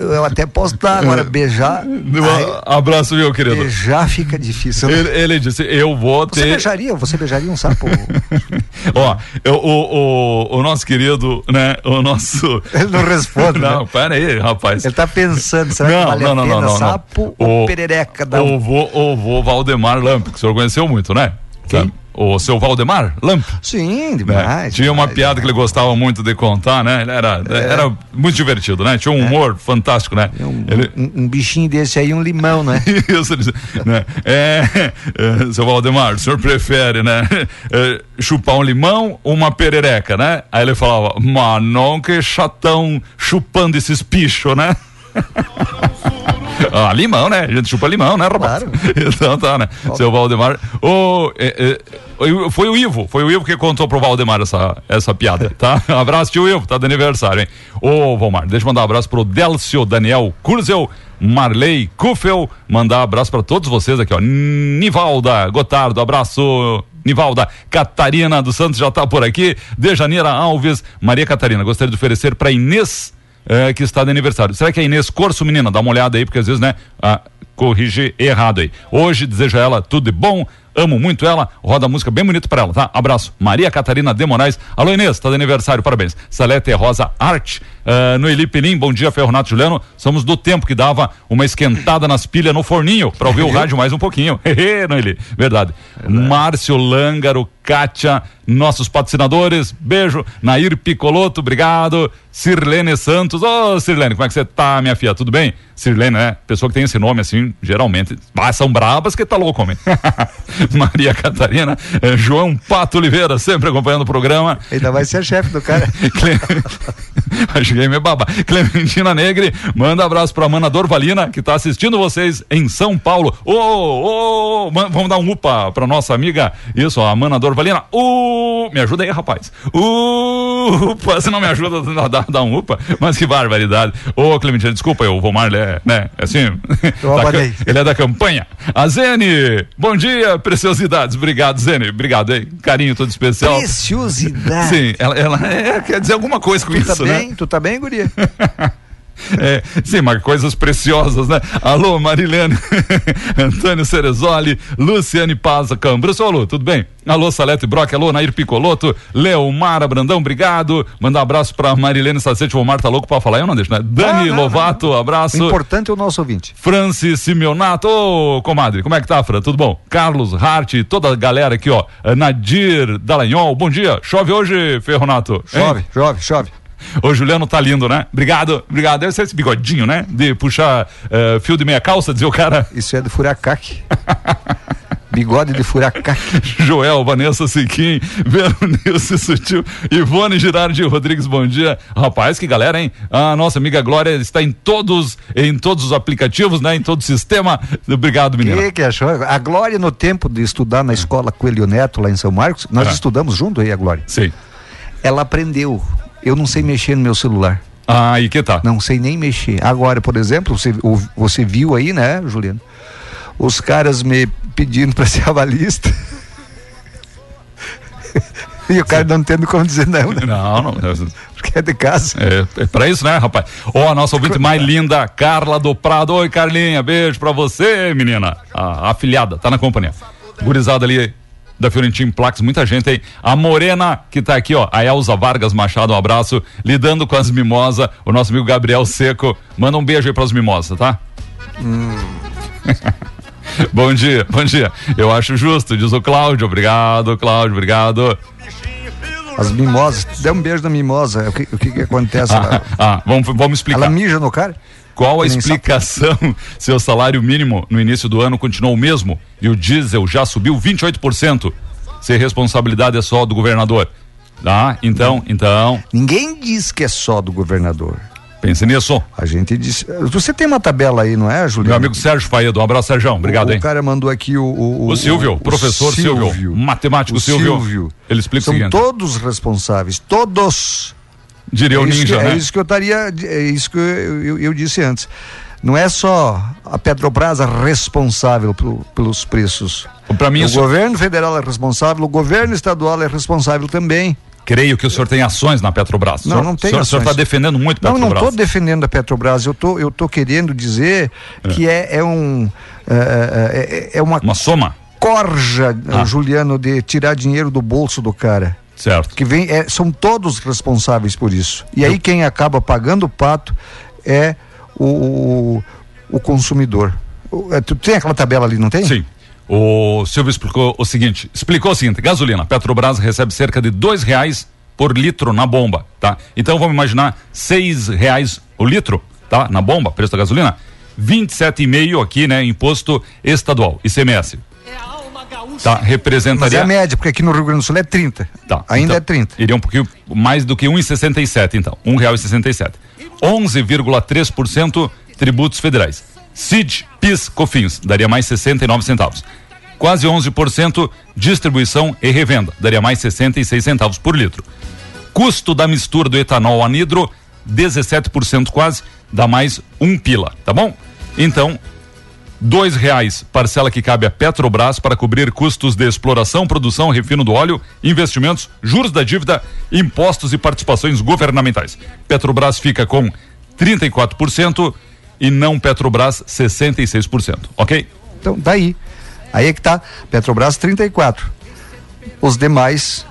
Eu até posso dar agora, beijar. um abraço, meu querido. beijar fica difícil. né? Ele, ele disse: Eu vou Você ter. beijaria? Você beijaria um sapo? <laughs> Ó, eu- o, o, o nosso querido, né? O nosso. <laughs> Ele não responde. Não, né? pera aí, rapaz. Ele tá pensando, será Não, que vale não, não, não, não, não. sapo ou perereca? Da... O vô, o vô Valdemar Lamp, que o senhor conheceu muito, né? Quem? Sabe? O seu Valdemar Lamp. Sim, né? demais. Tinha uma demais, piada que ele gostava muito de contar, né? Ele era, era muito divertido, né? Tinha um humor fantástico, né? É um, Ele, um- um bichinho desse aí, um limão, né? <laughs> Isso, né? É, é, seu Valdemar, o senhor prefere, né? é, chupar um limão ou uma perereca, né? Aí ele falava, mas não que chatão chupando esses pichos, né? <laughs> Ah, limão, né? A gente chupa limão, né, rapaz? Claro. <laughs> Então tá, né? Seu Valdemar. Ô, é, é, foi o Ivo, foi o Ivo que contou pro Valdemar essa, essa piada, tá? Um <laughs> abraço, tio Ivo, tá de aniversário, hein? Ô, Valmar, deixa eu mandar um abraço pro Delcio Daniel Kurzel, Marley Kufel, mandar um abraço pra todos vocês aqui, ó. Nivalda Gotardo, abraço. Nivalda, Catarina dos Santos já tá por aqui, Dejanira Alves, Maria Catarina, gostaria de oferecer pra Inês é, que está de aniversário. Será que é Inês Corso, menina? Dá uma olhada aí, porque às vezes, né, corrige errado aí. Hoje, desejo a ela tudo de bom, amo muito ela, roda música bem bonita pra ela, tá? Abraço. Maria Catarina de Moraes. Alô, Inês, tá de aniversário, parabéns. Salete Rosa Arte, uh, Noeli Pelim, bom dia, Ferronato Juliano. Somos do tempo que dava uma esquentada nas pilhas no forninho pra ouvir o <laughs> rádio mais um pouquinho. <laughs> Noeli, verdade. verdade. Márcio Lângaro, Kátia, nossos patrocinadores, beijo. Nair Picoloto, obrigado. Sirlene Santos, ô oh, Sirlene, como é que você tá, minha filha? Tudo bem? Sirlene, né? Pessoa que tem esse nome assim, geralmente, ah, são brabas que tá louco, homem. <laughs> Maria Catarina, eh, João Pato Oliveira, sempre acompanhando o programa. Ainda vai ser chefe do cara. <laughs> <laughs> Achei é meu babá. Clementina Negre, manda abraço pra Mana Dorvalina, que tá assistindo vocês em São Paulo. Ô, ô, ô, vamos dar um upa pra nossa amiga, isso, a Mana Dorvalina. Uh, me ajuda aí, rapaz. Uh, upa, você não me ajuda a dar, dar um upa, mas que barbaridade. Ô, Clementina, desculpa, o Vomar, ele é, né, assim, da, <laughs> ele é da campanha. A Zene, bom dia, preciosidades. Obrigado, Zene, obrigado, hein? Carinho todo especial. Preciosidade. Sim, ela, ela é, quer dizer alguma coisa com tu isso, tá né? Bem, tu tá bem, guria? <laughs> É, sim, mas coisas preciosas, né? Alô, Marilene, <laughs> Antônio Cerezoli, Luciane Paza Cambro. Sou Lu, tudo bem? Alô, Salete Brock, alô, Nair Picoloto, Leomara Brandão, obrigado. Mandar um abraço pra Marilene Sacete, o Omar tá louco pra falar, eu não deixo, né? Dani ah, não, Lovato, não. abraço. O importante é o nosso ouvinte. Francis Simeonato, ô, comadre, como é que tá, Fran? Tudo bom? Carlos Hart, toda a galera aqui, ó. Nadir Dallagnol, bom dia. Chove hoje, Ferronato? Chove, hein? chove, chove. Ô, Juliano tá lindo, né? Obrigado, obrigado. Deve ser esse bigodinho, né? De puxar uh, fio de meia calça, dizer o cara. Isso é do furacaque. Bigode de furacaque. <laughs> Joel, Vanessa Siquim, Veronice Sutil, Ivone Girardi Rodrigues, bom dia. Rapaz, que galera, hein? A nossa amiga Glória está em todos, em todos os aplicativos, né? Em todo o sistema. Obrigado, menina. Que que achou? A Glória, no tempo de estudar na escola Coelho Neto, lá em São Marcos, nós ah. estudamos junto aí, a Glória. Sim. Ela aprendeu eu não sei mexer no meu celular. Ah, e que tá? Não sei nem mexer. Agora, por exemplo, você, você viu aí, né, Juliano? Os caras me pedindo para ser avalista. <laughs> e o cara Sim. não tendo como dizer não, né? Não, não. Porque é de casa. É, é pra isso, né, rapaz? Ó, oh, a nossa ouvinte mais linda, Carla do Prado. Oi, Carlinha, beijo pra você, menina. A, a afilhada, tá na companhia. Gurizada ali, da Fiorentina Plax, muita gente aí. A Morena, que tá aqui, ó, a Elza Vargas Machado, um abraço, lidando com as mimosas, o nosso amigo Gabriel Seco, manda um beijo aí pras mimosas, tá? Hum. <laughs> bom dia, bom dia. Eu acho justo, diz o Cláudio, obrigado, Cláudio, obrigado. As mimosas, dê um beijo na mimosa, o que, o que, que acontece ah? Ah, vamos, vamos explicar. Ela mija no cara? Qual a explicação <laughs> se o salário mínimo no início do ano continuou o mesmo e o diesel já subiu 28%? Se a responsabilidade é só do governador. Ah, então, então. Ninguém diz que é só do governador. Pense nisso. A gente disse. Você tem uma tabela aí, não é, Juliano? Meu amigo Sérgio Faedo, um abraço, Sérgio. Obrigado, o, hein? O cara mandou aqui o. O, o Silvio, o, professor Silvio, Silvio, matemático Silvio. Silvio. Ele explica São o seguinte: todos responsáveis, todos. Diria é o ninja, que, né? É isso que eu estaria. É isso que eu, eu, eu disse antes. Não é só a Petrobras responsável por, pelos preços. Para mim, o isso... governo federal é responsável, o governo estadual é responsável também. Creio que o senhor tem ações na Petrobras. Não, não tem O senhor está defendendo muito a Petrobras. Não, não estou defendendo a Petrobras. Eu tô, eu tô querendo dizer é. que é, é um é, é, é, é uma uma soma corja, ah. Juliano, de tirar dinheiro do bolso do cara. Certo. Que vem, é, são todos responsáveis por isso. E aí quem acaba pagando o pato é o, o, consumidor. É, tu tem aquela tabela ali, não tem? Sim. O Silvio explicou o seguinte: explicou o seguinte: gasolina, Petrobras recebe cerca de dois reais por litro na bomba, tá? Então vamos imaginar seis reais o litro, tá? Na bomba, preço da gasolina, vinte e sete e meio aqui, né? Imposto estadual, ICMS. Tá, representaria. Mas é a média, porque aqui no Rio Grande do Sul é 30. Tá. Ainda então, é 30. Iria um pouquinho mais do que 1,67 então. Um real e 67. 11,3% tributos federais. CID, PIS, COFINS, daria mais 69 centavos. Quase 11% distribuição e revenda, daria mais 66 centavos por litro. Custo da mistura do etanol anidro, 17% quase, dá mais um pila, tá bom? Então, dois reais, parcela que cabe à Petrobras para cobrir custos de exploração, produção, refino do óleo, investimentos, juros da dívida, impostos e participações governamentais. Petrobras fica com 34% e não Petrobras 66%, ok? Então, daí. Aí é que tá, Petrobras 34. Os demais,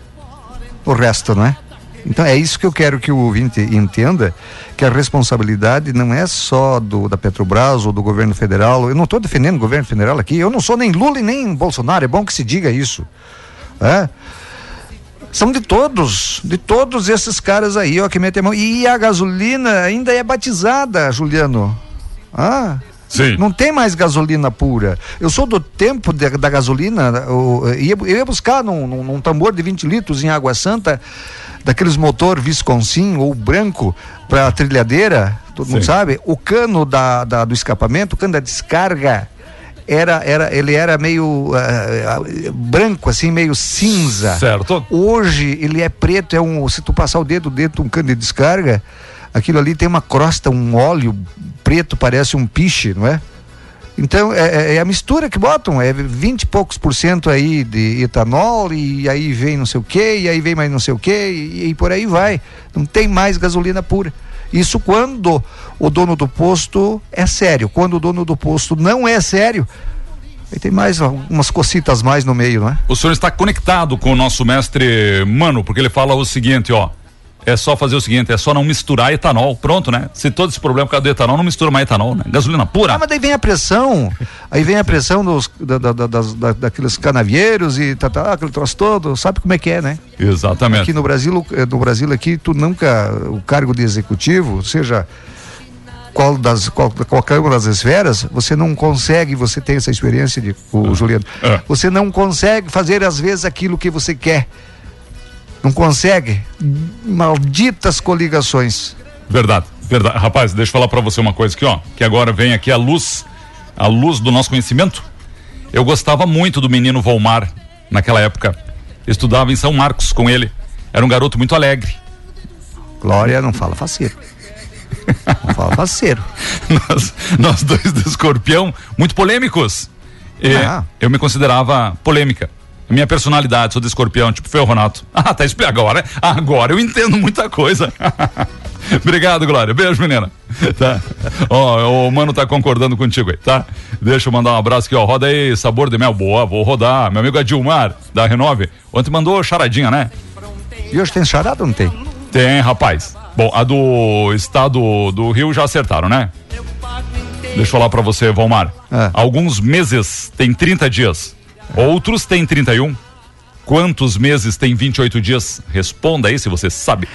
o resto, não é? Então é isso que eu quero que o ouvinte entenda, que a responsabilidade não é só do da Petrobras ou do governo federal. Eu não estou defendendo o governo federal aqui, eu não sou nem Lula e nem Bolsonaro, é bom que se diga isso. É? São de todos, de todos esses caras aí, ó, que metem a mão. E a gasolina ainda é batizada, Juliano. Ah, Sim. não tem mais gasolina pura. Eu sou do tempo de, da gasolina, eu, ia, eu ia buscar num, num, num, tambor de 20 litros em Água Santa, daqueles motor Visconsin ou branco para trilhadeira, todo Sim. mundo sabe, o cano da, da, do escapamento, o cano da descarga, era, era, ele era meio uh, branco, assim, meio cinza. Certo. Hoje ele é preto, é um. Se tu passar o dedo dentro de um cano de descarga, aquilo ali tem uma crosta, um óleo preto, parece um piche, não é? Então é, é, a mistura que botam, é 20 e poucos por cento aí de etanol, e aí vem não sei o que, e aí vem mais não sei o que, e, e por aí vai. Não tem mais gasolina pura. Isso quando o dono do posto é sério. Quando o dono do posto não é sério, Aí tem mais umas cocitas mais no meio, não é? O senhor está conectado com o nosso mestre Mano, porque ele fala o seguinte, ó é só fazer o seguinte, é só não misturar etanol, pronto, né? Se todo esse problema por causa do etanol, não mistura mais etanol, né? Gasolina pura. Ah, mas daí vem a pressão, aí vem a pressão dos, da, da, da, da daqueles canavieiros e tá, tá, aquele troço todo, sabe como é que é, né? Exatamente. Aqui no Brasil, eh, no Brasil aqui, tu nunca, o cargo de executivo, seja qual das, qual, qualquer uma das esferas, você não consegue, você tem essa experiência de o ah. Juliano, ah. você não consegue fazer às vezes aquilo que você quer não consegue? Malditas coligações. Verdade, verdade. Rapaz, deixa eu falar para você uma coisa aqui, ó. Que agora vem aqui a luz, a luz do nosso conhecimento. Eu gostava muito do menino Volmar naquela época. estudava em São Marcos com ele. Era um garoto muito alegre. Glória não fala faceiro. Não fala faceiro. <laughs> nós, nós dois do escorpião, muito polêmicos. E ah. Eu me considerava polêmica minha personalidade, sou de escorpião, tipo Ferronato. <laughs> Ah, tá explicado agora. Agora eu entendo muita coisa. <laughs> Obrigado, Glória. Beijo, menina. <laughs> Tá. Ó, o mano tá concordando contigo aí, tá? Deixa eu mandar um abraço aqui, ó. Roda aí, sabor de mel. Boa, vou rodar. Meu amigo Adilmar, da Renove. Ontem mandou charadinha, né? E hoje tem charada ou não tem? Tem, rapaz. Bom, a do estado do Rio já acertaram, né? Deixa eu falar pra você, Valmar. É. Alguns meses tem 30 dias. Outros têm 31. Quantos meses tem 28 dias? Responda aí se você sabe.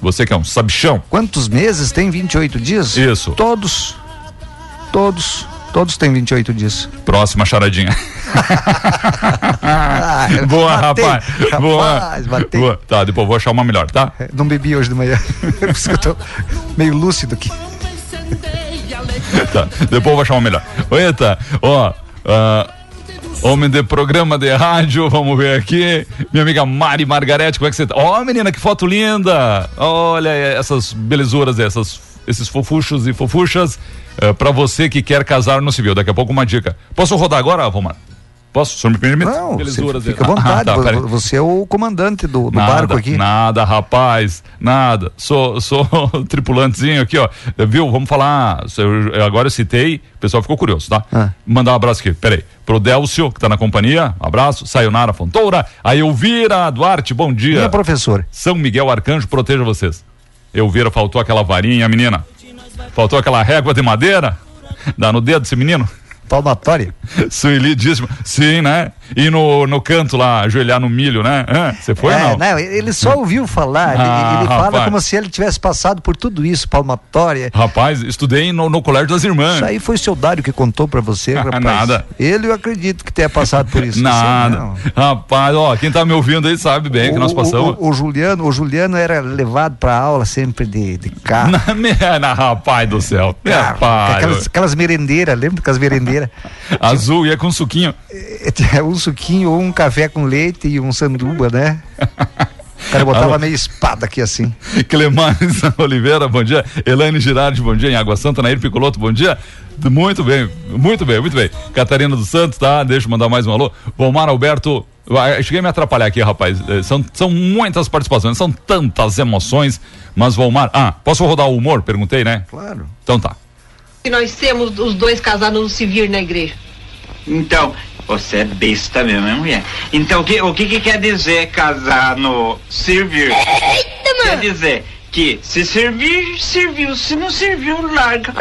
Você que é um sabichão. Quantos meses tem 28 dias? Isso. Todos. Todos. Todos têm 28 dias. Próxima charadinha. Boa, batei, rapaz. Boa. Rapaz, Boa. Tá, depois vou achar uma melhor, tá? Não bebi hoje de manhã. <laughs> Por isso que eu tô meio lúcido aqui. tá, depois vou achar uma melhor. Eita, ó. Uh, Homem de programa de rádio, vamos ver aqui. Minha amiga Mari Margarete, como é que você tá? Ó, oh, menina, que foto linda! Olha essas belezuras, essas, esses fofuchos e fofuchas. Uh, para você que quer casar no civil. Daqui a pouco uma dica. Posso rodar agora, Romar? Posso? O senhor me permite? Não, fica à vontade. Ah, tá, você é o comandante do, do nada, barco aqui. Nada, rapaz, nada. Sou, sou <laughs> tripulantezinho aqui, ó. Viu? Vamos falar. Eu, agora eu citei, o pessoal ficou curioso, tá? Ah. Mandar um abraço aqui, peraí. Pro Delcio, que tá na companhia, um abraço. Sayonara Fontoura. A Elvira Duarte, bom dia. Minha professora. São Miguel Arcanjo, proteja vocês. Elvira, faltou aquela varinha, menina. Faltou aquela régua de madeira. Dá no dedo esse menino palmatória. Sueli disse, sim, né? E no, no canto lá, ajoelhar no milho, né? Você foi é, não? não? Ele só ouviu falar, ah, ele, ele fala como se ele tivesse passado por tudo isso, palmatória. Rapaz, estudei no, no Colégio das Irmãs. Isso aí foi o seu Dário que contou pra você, <laughs> rapaz. Nada. Ele eu acredito que tenha passado por isso. Nada. rapaz, ó, quem tá me ouvindo aí sabe bem o, que nós passamos. O, o, Juliano, o Juliano era levado pra aula sempre de, de carro. Na, na, rapaz do céu. Carro, rapaz. Aquelas, aquelas merendeiras, lembra aquelas merendeiras? <laughs> Azul e é com suquinho. É, um suquinho ou um café com leite e um sanduba, né? O cara botava Alô. meio espada aqui assim. Clemanes <laughs> Oliveira, bom dia. Elaine Girardi, bom dia. Em Água Santa, Nair Picoloto, bom dia. Muito bem, muito bem, muito bem. Catarina dos Santos, tá? Deixa eu mandar mais um alô. Vomar Alberto, cheguei a me atrapalhar aqui, rapaz. É, são, são muitas participações, são tantas emoções, mas Vomar. Ah, posso rodar o humor? Perguntei, né? Claro. Então tá que nós temos os dois casados no civil na igreja? Então, Você é besta mesmo, hein, mulher? Então, o que, o que, que quer dizer casar no servir? Eita, Quer mano! dizer que se servir, serviu. Se não <laughs> serviu, larga.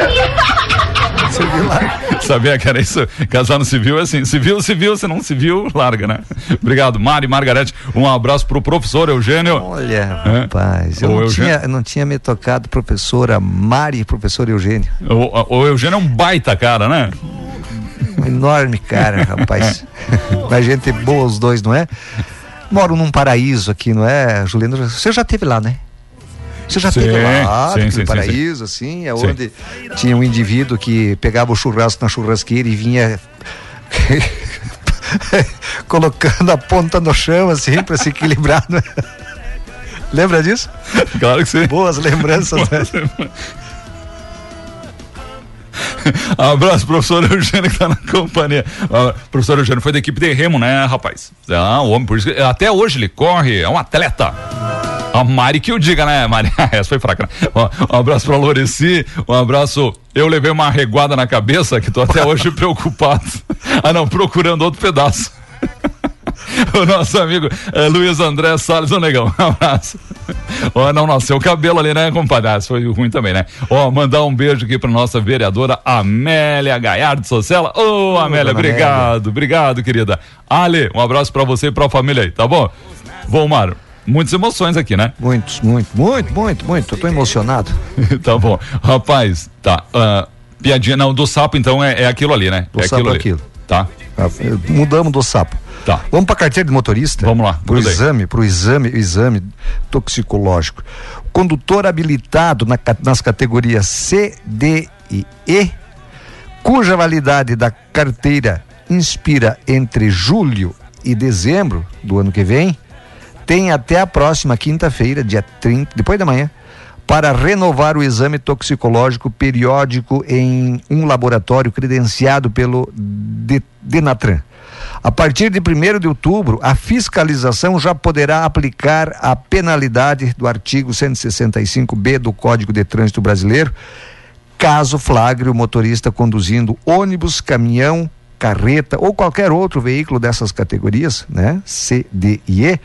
Sabia que era isso? Casar no civil é assim. Civil, civil, se não civil, larga, né? Obrigado, Mari, Margarete. Um abraço pro professor Eugênio. Olha, É? rapaz, eu não Eugênio. tinha, não tinha me tocado professora Mari e professor Eugênio. O, o Eugênio é um baita cara, né? Um enorme cara, rapaz. Mas gente boa os dois, não é? Moro num paraíso aqui, não é, Juliano? Você já teve lá, né? Você já Sim, teve lá, sim, sim, sim, paraíso, assim, é Sim. onde tinha um indivíduo que pegava o churrasco na churrasqueira e vinha <laughs> colocando a ponta no chão, assim, para se equilibrar. é? Lembra disso? Claro que sim. Boas lembranças, né? <laughs> Abraço, professor Eugênio, que tá na companhia. Ah, professor Eugênio foi da equipe de remo, né, rapaz? Ah, o homem, por isso que até hoje ele corre, é um atleta. A Mari que eu diga, né, Mari? <laughs> Essa foi fraca, né? Um abraço pra Loreci, um abraço. Eu levei uma reguada na cabeça que tô até hoje <laughs> preocupado. Ah, não, procurando outro pedaço. <laughs> O nosso amigo eh, Luiz André Salles, ô negão, um abraço. Ó, não nasceu o cabelo ali, né, compadre? Ah, foi ruim também, né? Ó, mandar um beijo aqui pra nossa vereadora Amélia Gaiardo Socella. Ô, Amélia, dona obrigado, obrigado, querida. Ale, um abraço pra você e pra família aí, tá bom? Vomar, muitas emoções aqui, né? Muitos, muito, muito, muito, muito. Eu tô emocionado. <laughs> tá bom. Rapaz, tá. ah, piadinha, não, do sapo então é, é aquilo ali, né? Do é sapo é ali. aquilo. Tá. Ah, Mudamos do sapo. Tá. Vamos para carteira de motorista? Vamos lá, gruda aí. exame, pro exame, exame toxicológico. Condutor habilitado na nas categorias C, D e E, cuja validade da carteira inspira entre julho e dezembro do ano que vem, tem até a próxima quinta-feira, dia 30, depois da manhã, para renovar o exame toxicológico periódico em um laboratório credenciado pelo De- Denatran. A partir de 1 de outubro, a fiscalização já poderá aplicar a penalidade do artigo 165b do Código de Trânsito Brasileiro, caso flagre o motorista conduzindo ônibus, caminhão, carreta ou qualquer outro veículo dessas categorias, né? C, D e E.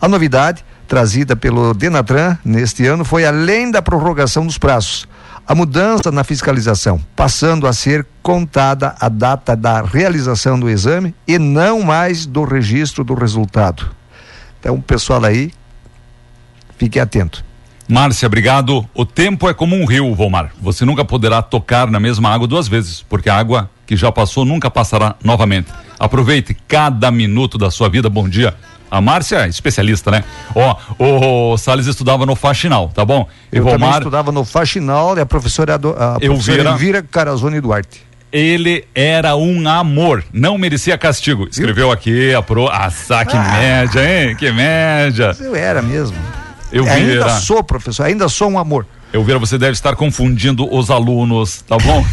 A novidade trazida pelo Denatran neste ano foi além da prorrogação dos prazos, a mudança na fiscalização, passando a ser contada a data da realização do exame e não mais do registro do resultado. Então, pessoal aí, fique atento. Márcia, obrigado. O tempo é como um rio, Volmar. Você nunca poderá tocar na mesma água duas vezes, porque a água que já passou nunca passará novamente. Aproveite cada minuto da sua vida. Bom dia. A Márcia é especialista, né? Ó, o Salles estudava no Faxinal, tá bom? Eu também estudava no Faxinal e a professora, a professora Elvira. Elvira Carazone Duarte. ele era um amor, não merecia castigo. Escreveu aqui a pro. Ah, que média, hein? Que média. Eu era mesmo. Eu Ainda vira. sou professor, ainda sou um amor. Eu vira, você deve estar confundindo os alunos, tá bom?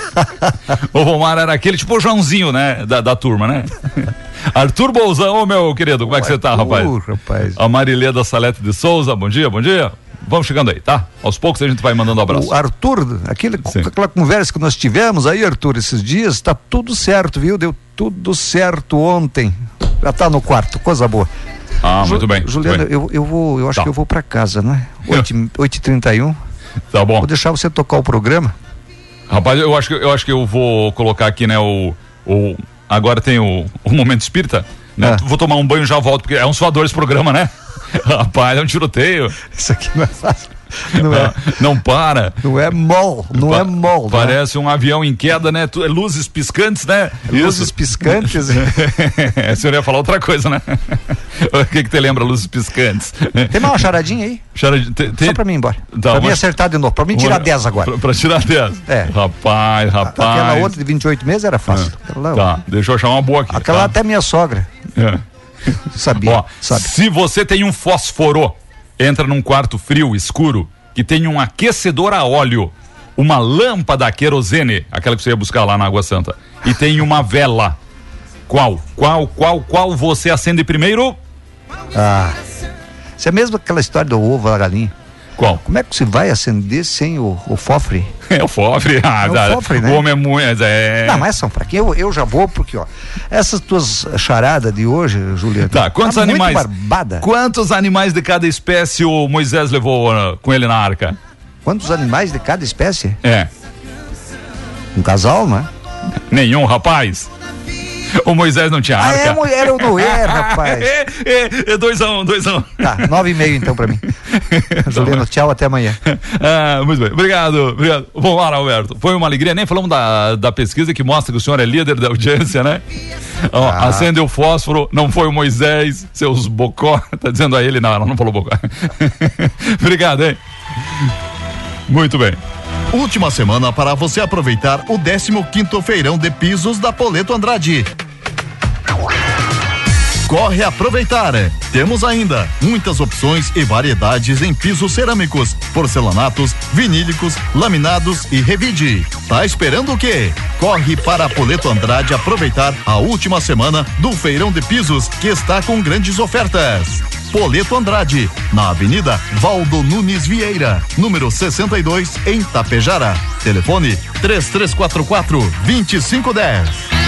<laughs> o Romar era aquele tipo o Joãozinho, né? Da, da turma, né? <laughs> Arthur Bolzão, ô meu querido, como é que você tá, rapaz? Uh, rapaz. A Marilê da Salete de Souza, bom dia, bom dia. Vamos chegando aí, tá? Aos poucos a gente vai mandando abraço. O Arthur, aquele, Sim. aquela conversa que nós tivemos aí, Arthur, esses dias, tá tudo certo, viu? Deu tudo certo ontem. Já tá no quarto, coisa boa. Ah, Ju- muito bem. Juliana, eu, eu vou, eu acho Tá. que eu vou pra casa, né? <laughs> 8h31. Tá bom. Vou deixar você tocar o programa. Rapaz, eu acho que eu acho que eu vou colocar aqui, né, o, o agora tem o, o momento espírita, né? Ah. Vou tomar um banho e já volto, porque é um suador esse programa, né? <laughs> Rapaz, é um tiroteio. Isso aqui não é fácil. Não é, <laughs> Não para. não é mol, não Pa- é mol. né? Parece um avião em queda, né? É luzes piscantes, né? Luzes Isso. piscantes. <laughs> o senhor ia falar outra coisa, né? <laughs> o que que te lembra, luzes piscantes? Tem mais uma charadinha aí? Chara- te- te- Só pra mim ir embora. Tá, pra mim uma- acertar de novo. Pra mim tirar uma- 10 agora. Pra, pra tirar 10. É. Rapaz, rapaz. Aquela outra de 28 meses era fácil. Aquela, Tá, deixa eu achar uma boa aqui. aquela tá? até minha sogra É. sabia. Ó, sabe? se você tem um fósforo, entra num quarto frio, escuro, que tem um aquecedor a óleo, uma lâmpada a querosene, aquela que você ia buscar lá na Água Santa, e tem uma vela. Qual? Qual, qual, qual você acende primeiro? Ah. Isso é mesmo aquela história do ovo da galinha. Qual? Como é que você vai acender sem o, o fofre? <laughs> É o fofre. Ah, É o fofre, né? O homem é muito. É... Não, mas são fraquinhos. Eu, eu já vou porque, ó, essas tuas charadas de hoje, Juliano. Tá, quantos muito animais? barbada. Quantos animais de cada espécie o Moisés levou ah, com ele na arca? Quantos animais de cada espécie? É. Um casal, né? Nenhum, rapaz. <laughs> O Moisés não tinha Ah, arca. é, mulher, era o Noé, <laughs> rapaz. é, é, é dois a um, dois a um. Tá, nove e meio então pra mim. <laughs> Juliano, tchau, até amanhã. Ah, muito bem, obrigado, obrigado. Vamos lá, Alberto. Foi uma alegria, nem falamos da, da pesquisa que mostra que o senhor é líder da audiência, né? Ó, Ah. Acende o fósforo, não foi o Moisés, seus bocó. Tá dizendo a ele, não, ela não falou bocó. obrigado, hein? Muito bem. Última semana para você aproveitar o 15º Feirão de Pisos da Poleto Andrade. Corre aproveitar! Temos ainda muitas opções e variedades em pisos cerâmicos, porcelanatos, vinílicos, laminados e revide. Tá esperando o quê? Corre para Poleto Andrade aproveitar a última semana do Feirão de Pisos que está com grandes ofertas. Poleto Andrade, na Avenida Valdo Nunes Vieira, número 62, em Tapejara. Telefone 3344 2510.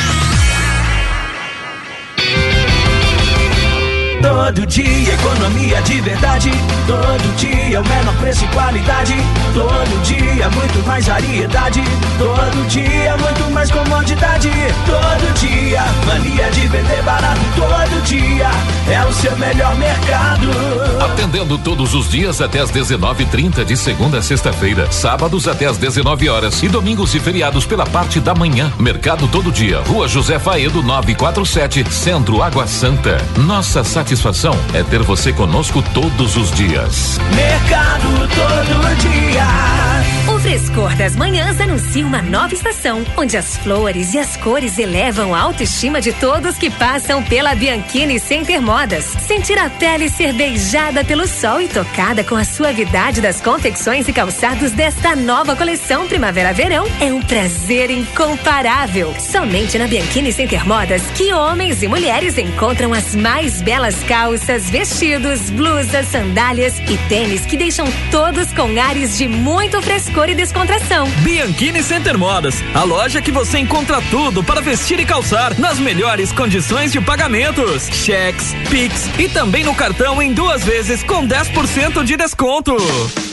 Todo dia, economia de verdade. Todo dia, o menor preço e qualidade. Todo dia, muito mais variedade. Todo dia, muito mais comodidade. Todo dia, mania de vender barato. Todo dia, é o seu melhor mercado. Atendendo todos os dias até às 19:30 de segunda a sexta-feira, sábados até às 19 horas e domingos e feriados pela parte da manhã. Mercado todo dia, Rua José Faedo 947, Centro Água Santa. Nossa satisfação é ter você conosco todos os dias. Mercado todo dia. Frescor das manhãs anuncia uma nova estação, onde as flores e as cores elevam a autoestima de todos que passam pela Bianchini Center Modas. Sentir a pele ser beijada pelo sol e tocada com a suavidade das confecções e calçados desta nova coleção Primavera-Verão é um prazer incomparável. Somente na Bianchini Center Modas que homens e mulheres encontram as mais belas calças, vestidos, blusas, sandálias e tênis que deixam todos com ares de muito frescor e descontração. Bianchini Center Modas, a loja que você encontra tudo para vestir e calçar nas melhores condições de pagamentos, cheques, Pix e também no cartão em duas vezes com 10% de desconto.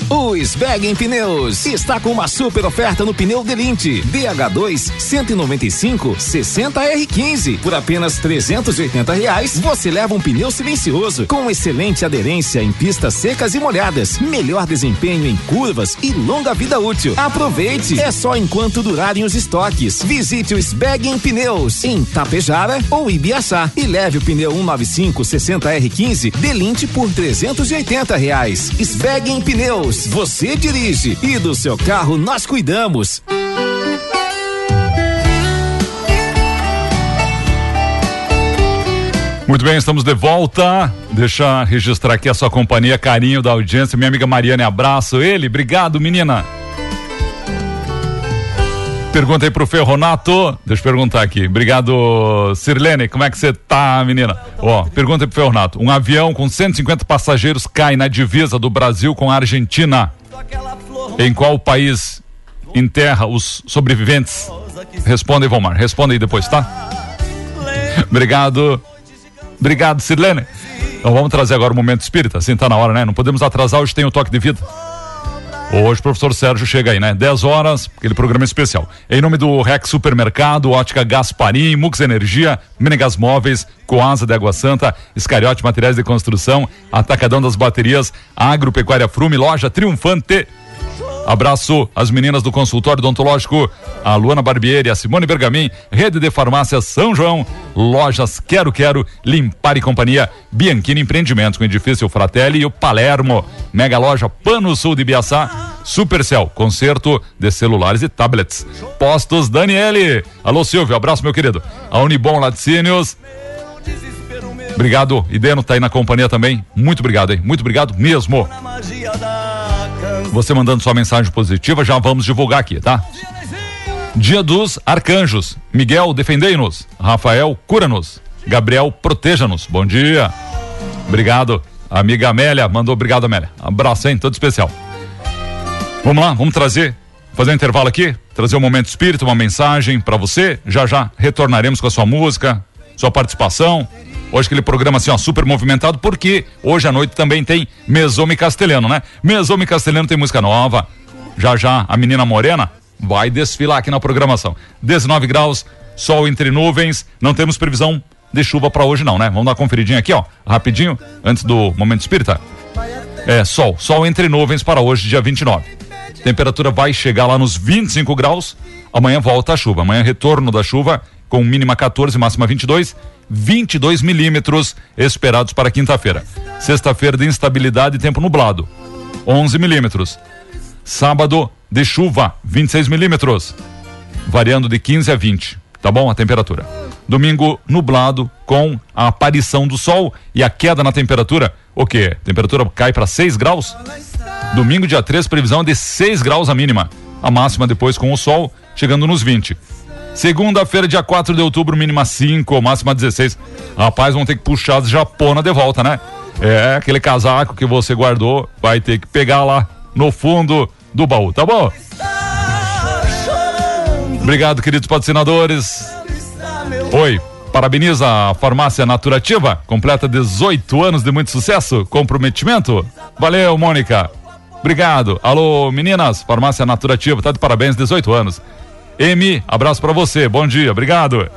O Sbag Pneus está com uma super oferta no pneu Delinte DH2 195 60 R15 por apenas 380 reais. Você leva um pneu silencioso com excelente aderência em pistas secas e molhadas, melhor desempenho em curvas e longa vida útil. Aproveite! É só enquanto durarem os estoques. Visite o Sbag Pneus em Tapejara ou Ibiaçá e leve o pneu 195 60 R15 Delinte por 380 reais. Sbag Pneus, você dirige e do seu carro nós cuidamos. Muito bem, estamos de volta. Deixa registrar aqui a sua companhia, carinho da audiência. Minha amiga Mariane, abraço ele. Obrigado, menina. Pergunta aí pro Ferronato. Deixa eu perguntar aqui. Obrigado, Sirlene. Como é que você tá, menina? Ó, pergunta aí pro Ferronato. Um avião com 150 passageiros cai na divisa do Brasil com a Argentina. Em qual país enterra os sobreviventes? Responda aí, Vomar. Responda aí depois, tá? Obrigado. Obrigado, Sirlene. Então vamos trazer agora o momento espírita, assim tá na hora, né? Não podemos atrasar, hoje tem o toque de vida. Hoje o professor Sérgio chega aí, né? 10 horas, aquele programa especial. Em nome do Rex Supermercado, Ótica Gasparim, Mux Energia, Menegas Móveis, Coasa de Água Santa, Escariote Materiais de Construção, Atacadão das Baterias, Agropecuária Frume, Loja Triunfante. Abraço às meninas do consultório odontológico, a Luana Barbieri, a Simone Bergamin, Rede de Farmácias São João, Lojas Quero Quero, Limpar e Companhia, Bianchini Empreendimentos com Edifício Fratelli e o Palermo, Mega Loja Pano Sul de Biaçá, Supercell, concerto de celulares e tablets. Postos Daniele. Alô Silvio, abraço meu querido. A Unibom Laticínios. Obrigado, Ideno tá aí na companhia também. Muito obrigado, hein? Muito obrigado mesmo. Você mandando sua mensagem positiva, já vamos divulgar aqui, tá? Dia dos Arcanjos. Miguel, defendei-nos. Rafael, cura-nos. Gabriel, proteja-nos. Bom dia. Obrigado. Amiga Amélia, mandou obrigado, Amélia. Abraço, hein? Todo especial. Vamos lá, vamos trazer, fazer um intervalo aqui, trazer um momento espírito, uma mensagem para você. Já já retornaremos com a sua música, sua participação. Hoje aquele programa assim, ó, super movimentado, porque hoje à noite também tem Mesome Castelhano, né? Mesome Castelhano tem música nova. Já já a menina morena vai desfilar aqui na programação. 19 graus, sol entre nuvens, não temos previsão de chuva para hoje não, né? Vamos dar uma conferidinha aqui, ó, rapidinho, antes do momento espírita. É, sol, sol entre nuvens para hoje, dia 29. Temperatura vai chegar lá nos 25 graus. Amanhã volta a chuva. Amanhã retorno da chuva com mínima 14, máxima 22. 22 milímetros esperados para quinta-feira. Sexta-feira de instabilidade e tempo nublado. 11 milímetros. Sábado de chuva, 26 milímetros. Variando de 15 a 20. Tá bom? A temperatura. Domingo nublado com a aparição do sol e a queda na temperatura. O quê? Temperatura cai para 6 graus? Domingo, dia 3, previsão de 6 graus a mínima. A máxima depois com o sol chegando nos 20. Segunda-feira, dia 4 de outubro, mínima 5, máxima 16. Rapaz, vão ter que puxar as japona de volta, né? É, aquele casaco que você guardou, vai ter que pegar lá no fundo do baú, tá bom? Obrigado, queridos patrocinadores. Oi, parabeniza a farmácia Naturativa, completa 18 anos de muito sucesso, comprometimento. Valeu, Mônica. Obrigado. Alô, meninas, farmácia Naturativa, tá de parabéns, 18 anos. Emi, abraço para você. Bom dia, obrigado.